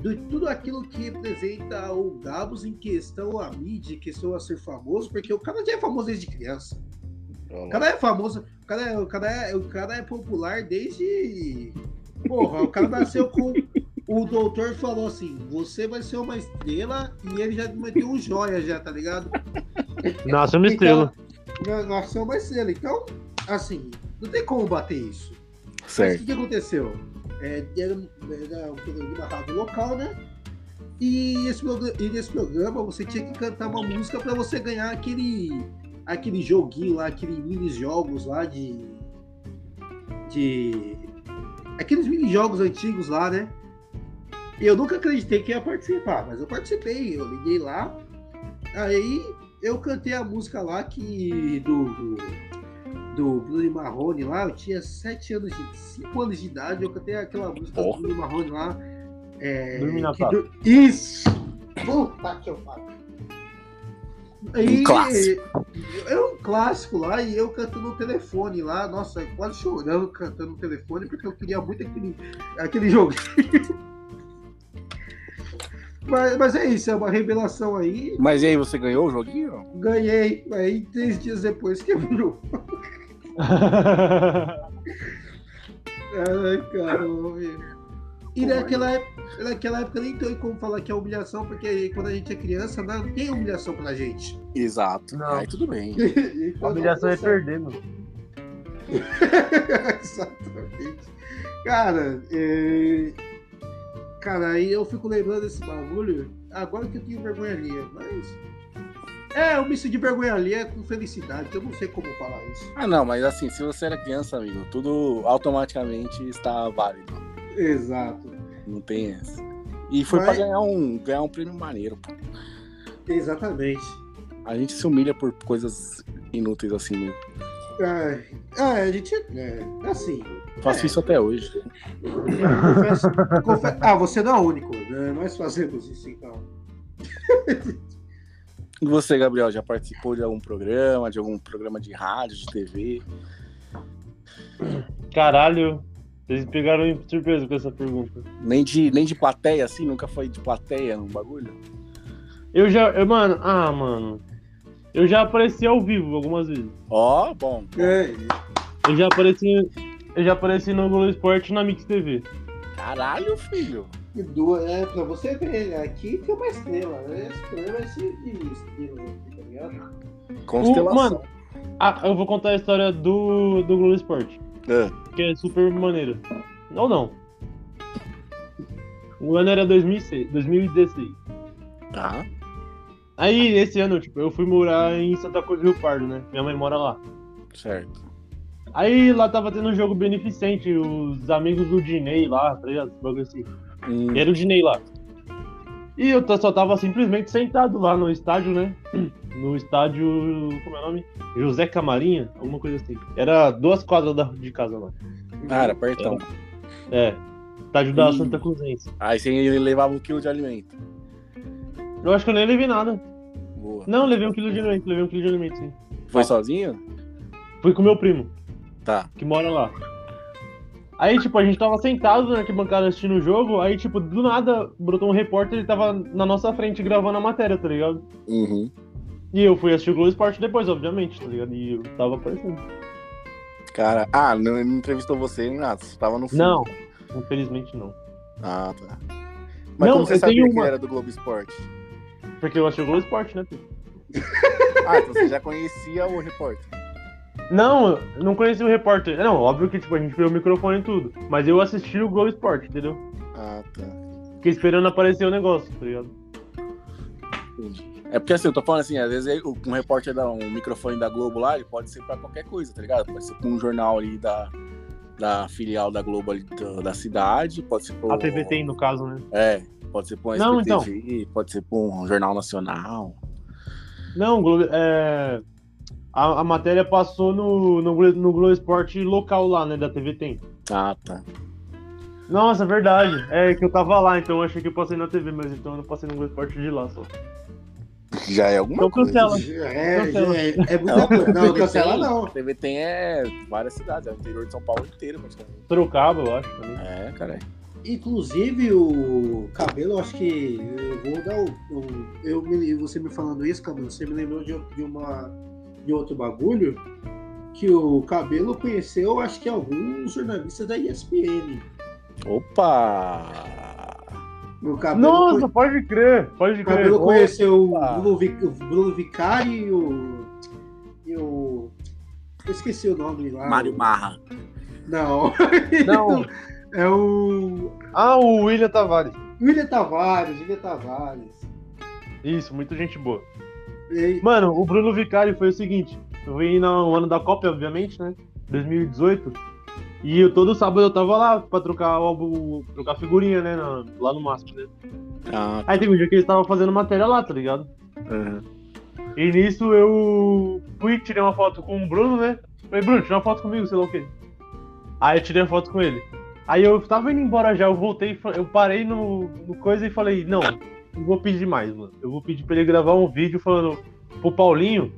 De tudo aquilo que representa o Gabos em questão a mídia, em questão a ser famoso, porque o cara já é famoso desde criança. O cara é famoso, o cara é, o cara é, o cara é popular desde. Porra, o cara nasceu com. O doutor falou assim: você vai ser uma estrela e ele já meteu um joia, já, tá ligado?
Nasce uma estrela.
Então, nasceu uma estrela. Então, assim, não tem como bater isso. Mas o
Certo.
que, que aconteceu? É, era, era um programa de rádio local, né? E, esse, e nesse programa você tinha que cantar uma música pra você ganhar aquele, aquele joguinho lá, aquele mini jogos lá de. de. aqueles mini jogos antigos lá, né? E eu nunca acreditei que ia participar, mas eu participei, eu liguei lá. Aí eu cantei a música lá que. do. do do Bruno Marrone lá, eu tinha 7 anos de 5 anos de idade, eu cantei aquela música
Porra.
do Bruno Marrone lá. É, dur- Isso! Puta que eu falo.
Um clássico.
É um clássico lá e eu cantando no telefone lá, nossa, quase chorando cantando no telefone porque eu queria muito aquele, aquele jogo. mas, mas é isso, é uma revelação aí.
Mas e aí, você ganhou o joguinho?
Ganhei, aí três dias depois quebrou. Ai, caramba. E naquela época, naquela época nem tem como falar que é humilhação, porque quando a gente é criança, não tem humilhação pra gente.
Exato.
Não.
Aí tudo bem.
A humilhação é perder, mano.
Exatamente. Cara, é... cara, aí eu fico lembrando desse bagulho, agora que eu tenho vergonha alheia, mas. É, um misto de vergonha alheia com felicidade, eu não sei como falar isso.
Ah, não, mas assim, se você era criança, amigo, tudo automaticamente está válido.
Exato.
Não tem essa. E foi
Mas-
pra ganhar um, ganhar um prêmio maneiro, pô.
Exatamente.
A gente se humilha por coisas inúteis assim mesmo.
É, é, a gente. É, assim.
Faço
É.
isso até hoje.
confesso- confe- Ah, você não é o único, né? Nós fazemos isso então.
E você, Gabriel, já participou de algum programa, de algum programa de rádio, de TV?
Caralho, vocês pegaram em surpresa com essa pergunta.
Nem de, nem de plateia, assim? Nunca foi de plateia num bagulho?
Eu já. Eu, mano, ah, mano. Eu já apareci ao vivo algumas vezes.
Ó, bom.
É,
Eu já apareci. Eu já apareci no Globo Esporte e na Mix TV.
Caralho, filho.
e duas, é, pra você ver, aqui tem uma estrela, né? Esse programa é cheio de estrelas aqui, tá ligado?
Constelação.
mano, Ah, eu vou contar a história do, do Globo Esporte,
É.
que é super maneiro. Ou não. O ano era 2006, 2016.
Tá.
Aí, esse ano, tipo, eu fui morar em Santa Cruz do Rio Pardo, né? Minha mãe mora lá.
Certo.
Aí lá tava tendo um jogo beneficente, os amigos do Dinei lá, tá ligado? Esse bagulho assim.
Hum,
era o Dinei lá. E eu só tava simplesmente sentado lá no estádio, né? No estádio. Como é o nome? José Camarinha? Alguma coisa assim. Era duas quadras da- de casa lá.
Era pertão.
É. Estádio da
Ih.
Santa Cruzense.
Aí você levava um quilo de alimento.
Eu acho que eu nem levei nada.
Boa.
Não, levei um quilo de alimento, levei um quilo de alimento, sim.
Foi sozinho?
Fui com meu primo,
Tá.
que mora lá. Aí, tipo, a gente tava sentado na arquibancada assistindo o jogo, aí, tipo, do nada, brotou um repórter, ele tava na nossa frente gravando a matéria, tá ligado?
Uhum.
E eu fui assistir o Globo Esporte depois, obviamente, tá ligado? E eu tava aparecendo.
Cara, ah, não, ele não entrevistou você nem nada. Você tava no fundo.
Não, infelizmente não.
Ah, tá. Mas
Não,
como você sabia que
uma-
ele era do Globo Esporte?
Porque eu achei o Globo Esporte, né, filho?
Ah, então você já conhecia o repórter.
Não, não conheci o repórter. Não, óbvio que, tipo, a gente viu o microfone e tudo. Mas eu assisti o Globo Esporte, entendeu?
Ah, tá.
Fiquei esperando aparecer o negócio, tá ligado?
É porque assim, eu tô falando assim, às vezes um repórter dá um microfone da Globo lá, ele pode ser pra qualquer coisa, tá ligado? Pode ser pra um jornal ali da, da filial da Globo ali da, da cidade, pode ser pra.
A TV tem, no caso, né?
É, pode ser pra um
Não, então.
SPTV, pode ser pra um jornal nacional.
Não, Globo, é... a, a matéria passou no, no, no Globo Esporte local lá, né, da TV Tem.
Ah, tá.
Nossa, verdade. É que eu tava lá, então eu achei que eu passei na TV, mas então eu não passei no Globo Esporte de lá só.
Já é alguma
Então
coisa.
cancela.
É,
Cancela.
é, é muita coisa. Não, cancela não.
TV tem é várias cidades, é o interior de São Paulo inteiro, praticamente.
Sorocaba, eu acho, também.
É, cara.
Inclusive o cabelo, eu acho que eu vou dar o. o- eu me, você me falando isso, cabelo, você me lembrou de, de uma de outro bagulho que o cabelo conheceu, acho que alguns jornalistas da ESPN.
Opa!
O cabelo,
Nossa, pode crer, pode
o
crer.
cabelo conheceu
Opa!
o Bruno, Vi- o Bruno Vicari e o. E o. Eu esqueci o nome lá.
Mário Marra.
Não.
Não.
É o.
Ah, o William Tavares.
William Tavares, William Tavares.
Isso, muita gente boa.
E-
Mano, o Bruno Vicari foi o seguinte: eu vim no ano da Copa, obviamente, né? 2018. E eu, todo sábado eu tava lá pra trocar álbum, trocar figurinha, né? na- lá no MASP, né?
Ah,
Aí teve um dia que eles estavam fazendo matéria lá, tá ligado?
uhum.
E nisso eu fui, tirei uma foto com o Bruno, né? Falei, Bruno, tira uma foto comigo, sei lá o quê. Aí eu tirei a foto com ele. Aí eu tava indo embora já, eu voltei, eu parei no, no coisa e falei, não, não vou pedir mais, mano. Eu vou pedir pra ele gravar um vídeo falando pro Paulinho.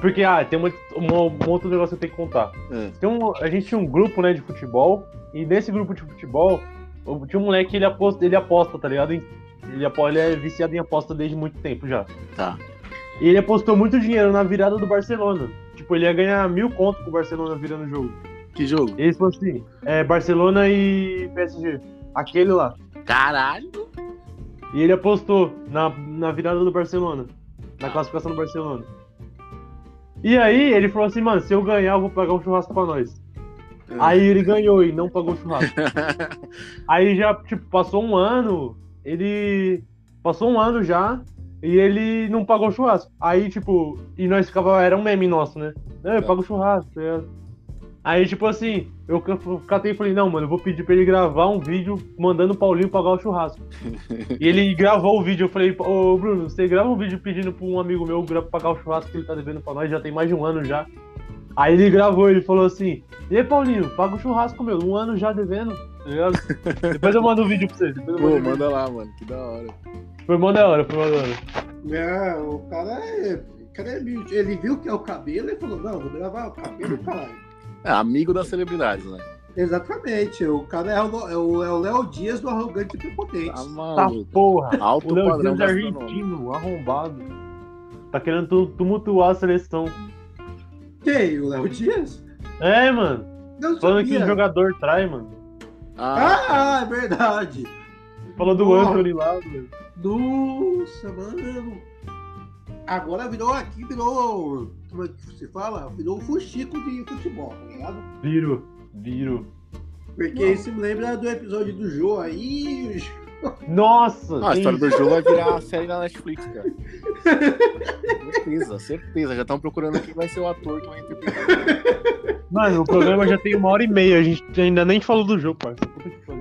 Porque, ah, tem uma, uma- um outro negócio que eu tenho que contar.
Hum.
Tem um, a gente tinha um grupo, né, de futebol, e nesse grupo de futebol, eu- tinha um moleque, ele aposta, ele aposta, tá ligado? Ele, ele é viciado em aposta desde muito tempo já.
Tá.
E ele apostou muito dinheiro na virada do Barcelona. Tipo, ele ia ganhar mil conto com o Barcelona virando o jogo.
Que jogo?
Ele falou assim: é Barcelona e PSG. Aquele lá.
Caralho!
E ele apostou na, na virada do Barcelona. Na classificação do Barcelona. E aí ele falou assim, mano, se eu ganhar, eu vou pagar um churrasco pra nós. Aí ele ganhou e não pagou o churrasco. Aí já, tipo, passou um ano, ele. Passou um ano já e ele não pagou o churrasco. Aí, tipo, e nós ficava. Era um meme nosso, né? Não, eu pago o churrasco, tá ligado? Aí, tipo assim, eu ca- catei e falei, não, mano, eu vou pedir pra ele gravar um vídeo mandando o Paulinho pagar o churrasco. e ele gravou o vídeo, eu falei, ô Bruno, você grava um vídeo pedindo pra um amigo meu pagar o churrasco que ele tá devendo pra nós, já tem mais de um ano já. Aí ele gravou, ele falou assim, e aí, Paulinho, paga o churrasco, meu, um ano já devendo, tá ligado? depois eu mando o vídeo pra você. Depois eu
Pô, manda lá, mano. Que da hora.
Foi mó da hora, foi mó da hora.
É, o cara é. O cara é bicho. Ele viu que é o cabelo e falou, não, vou gravar o cabelo, caralho.
É, amigo das celebridades, né?
Exatamente, o cara é o é o é o Léo Dias do Arrogante e Prepotente.
Tá
Tá
maluco.
porra.
Alto
O Léo
padrão
Dias é argentino, arrombado. Tá querendo tu- tumultuar a seleção.
Quem? O Léo Dias?
É, mano.
Não
Falando que
sabia.
o jogador trai, mano.
Ah,
Ah, é verdade.
Falou do
Porra.
Anthony lá, mano.
Nossa, mano. Agora virou aqui, virou. Como é que se fala? Virou um fuxico de futebol, tá ligado?
Viro, viro.
Porque isso me lembra do episódio do Jô aí.
Nossa!
Ah, a história do jogo vai virar série na Netflix, cara. certeza, certeza. Já estão procurando quem vai ser o ator que vai interpretar.
Mano, o programa já tem uma hora e meia, a gente ainda nem falou do jogo, pariu.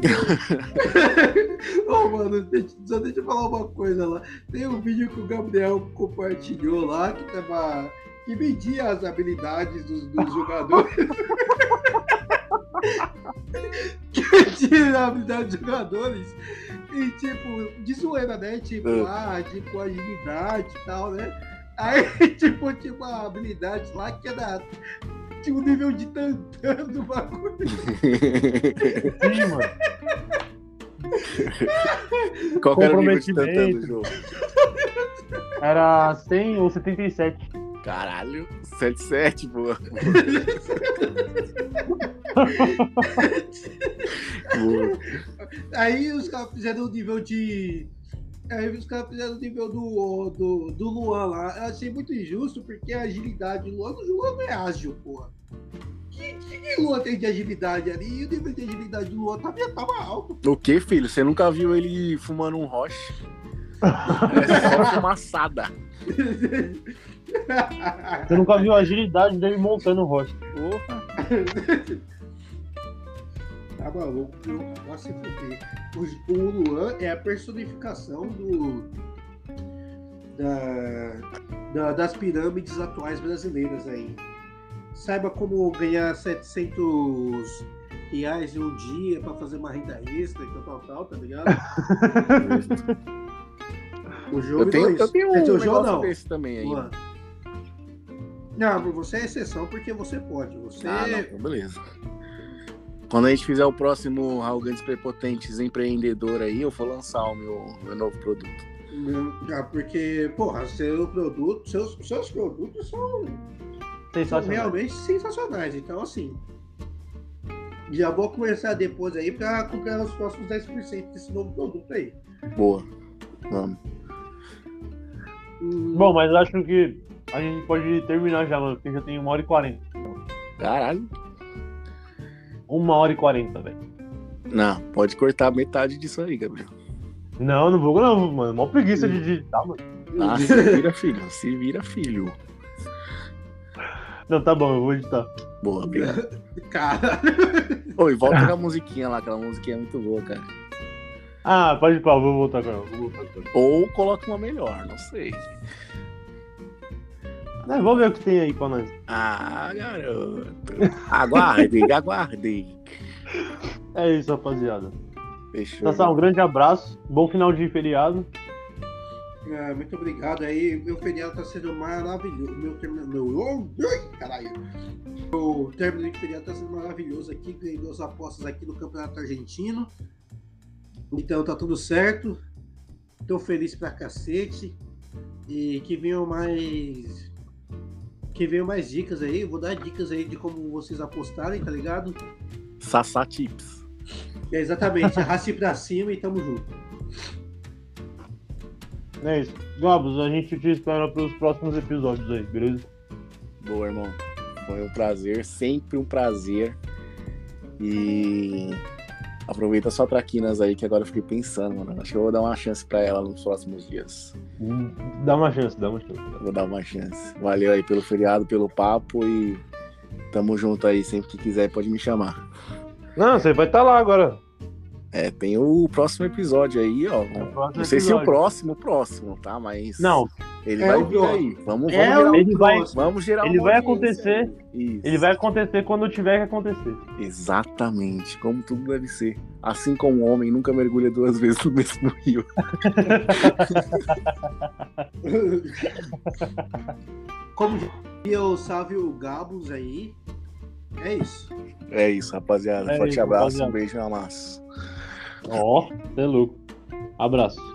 Ô, mano, só deixa eu falar uma coisa lá. Tem um vídeo que o Gabriel compartilhou lá que tava. Que media as habilidades dos, dos jogadores. que media a habilidade dos jogadores. E tipo, de zoeira, né? Tipo, ah, tipo, agilidade e tal, né? Aí, tipo, tinha uma habilidade lá que era. Tinha um nível de tantã do bagulho.
Sim, mano.
Qual que era o nível de tantã do jogo?
Era 100 ou 77.
Caralho, 77, boa. boa.
Aí os caras fizeram o nível de. Aí os caras fizeram o nível do, do, do Luan lá. Eu achei muito injusto porque a agilidade do Luan, o Luan não é ágil, porra. Que, que, que Luan tem de agilidade ali? E o nível de agilidade do Luan tava, tava alto.
O que, filho? Você nunca viu ele fumando um roche? É só fumaçada.
Você nunca viu a agilidade dele montando o rocha.
Porra.
tá maluco? Nossa, se fuder. O, o Luan é a personificação do. Da, da- das pirâmides atuais brasileiras aí. Saiba como ganhar 700 reais em um dia pra fazer uma renda extra e tal, tal, tal, tá ligado? o jogo
Eu tenho,
dois.
eu tenho um
é jogo, não.
desse também aí.
Luan. Não, você é exceção porque você pode. Você
Ah, não, então beleza. Quando a gente fizer o próximo Arrogantes Prepotentes Empreendedor aí, eu vou lançar o meu, meu novo produto.
Ah, porque, porra, seu produto, seus, seus produtos são, são realmente sensacionais. Então, assim, já vou começar depois aí pra comprar os próximos 10% desse novo produto aí.
Boa. Vamos.
Hum,
Bom, mas acho que a gente pode terminar já, mano, porque já tem uma hora e quarenta.
Caralho.
Uma hora e quarenta, velho.
Não, pode cortar metade disso aí, Gabriel.
Não, não vou não, mano. Mó preguiça de digitar, mano.
Ah, se vira, filho. Se vira, filho.
Não, tá bom, eu vou editar.
Boa, obrigado.
Cara,
Oi, volta com a musiquinha lá, aquela musiquinha é muito boa, cara.
Ah, pode ir pra, vou voltar agora. Vou voltar agora.
Ou coloca uma melhor, não sei.
É, vamos ver o que tem aí pra nós.
Ah, garoto. Aguarde, aguarde.
É isso, rapaziada.
Fechou.
Nassau, um grande abraço. Bom final de feriado.
ah, muito obrigado aí. Meu feriado tá sendo maravilhoso. Meu término. Meu, oh, caralho. O término de feriado tá sendo maravilhoso aqui. Ganhei duas apostas aqui no Campeonato Argentino. Então tá tudo certo. Tô feliz pra cacete. E que venham mais. Que venham mais dicas aí. Vou dar dicas aí de como vocês apostarem, tá ligado?
Sassá Tips.
É exatamente. Arraste pra cima e tamo junto.
É isso. Gabos, a gente te espera pros próximos episódios aí, beleza?
Boa, irmão. Foi um prazer, sempre um prazer. E aproveita sua traquinas aí, que agora eu fiquei pensando, mano. Acho que eu vou dar uma chance pra ela nos próximos dias.
Hum, Dá uma chance, dá uma chance.
Vou dar uma chance. Valeu aí pelo feriado, pelo papo e tamo junto aí. Sempre que quiser, pode me chamar.
Não, você vai estar lá agora.
É, tem o próximo episódio aí, ó.
É
Não sei se é o
episódio.
próximo, o próximo, tá? Mas.
Não,
Ele
É
vai vir aí. Vamos, vamos
É
gerar,
o
ele vai-
próximo.
vamos gerar
ele vai acontecer. ele vai acontecer quando tiver que acontecer.
Exatamente, como tudo deve ser. Assim como o homem nunca mergulha duas vezes no mesmo rio.
Como diria o Sávio Gabos aí, é isso.
É isso, rapaziada.
É
Forte
isso,
abraço,
rapaziada.
um beijo na massa.
Ó, você é louco. Abraço.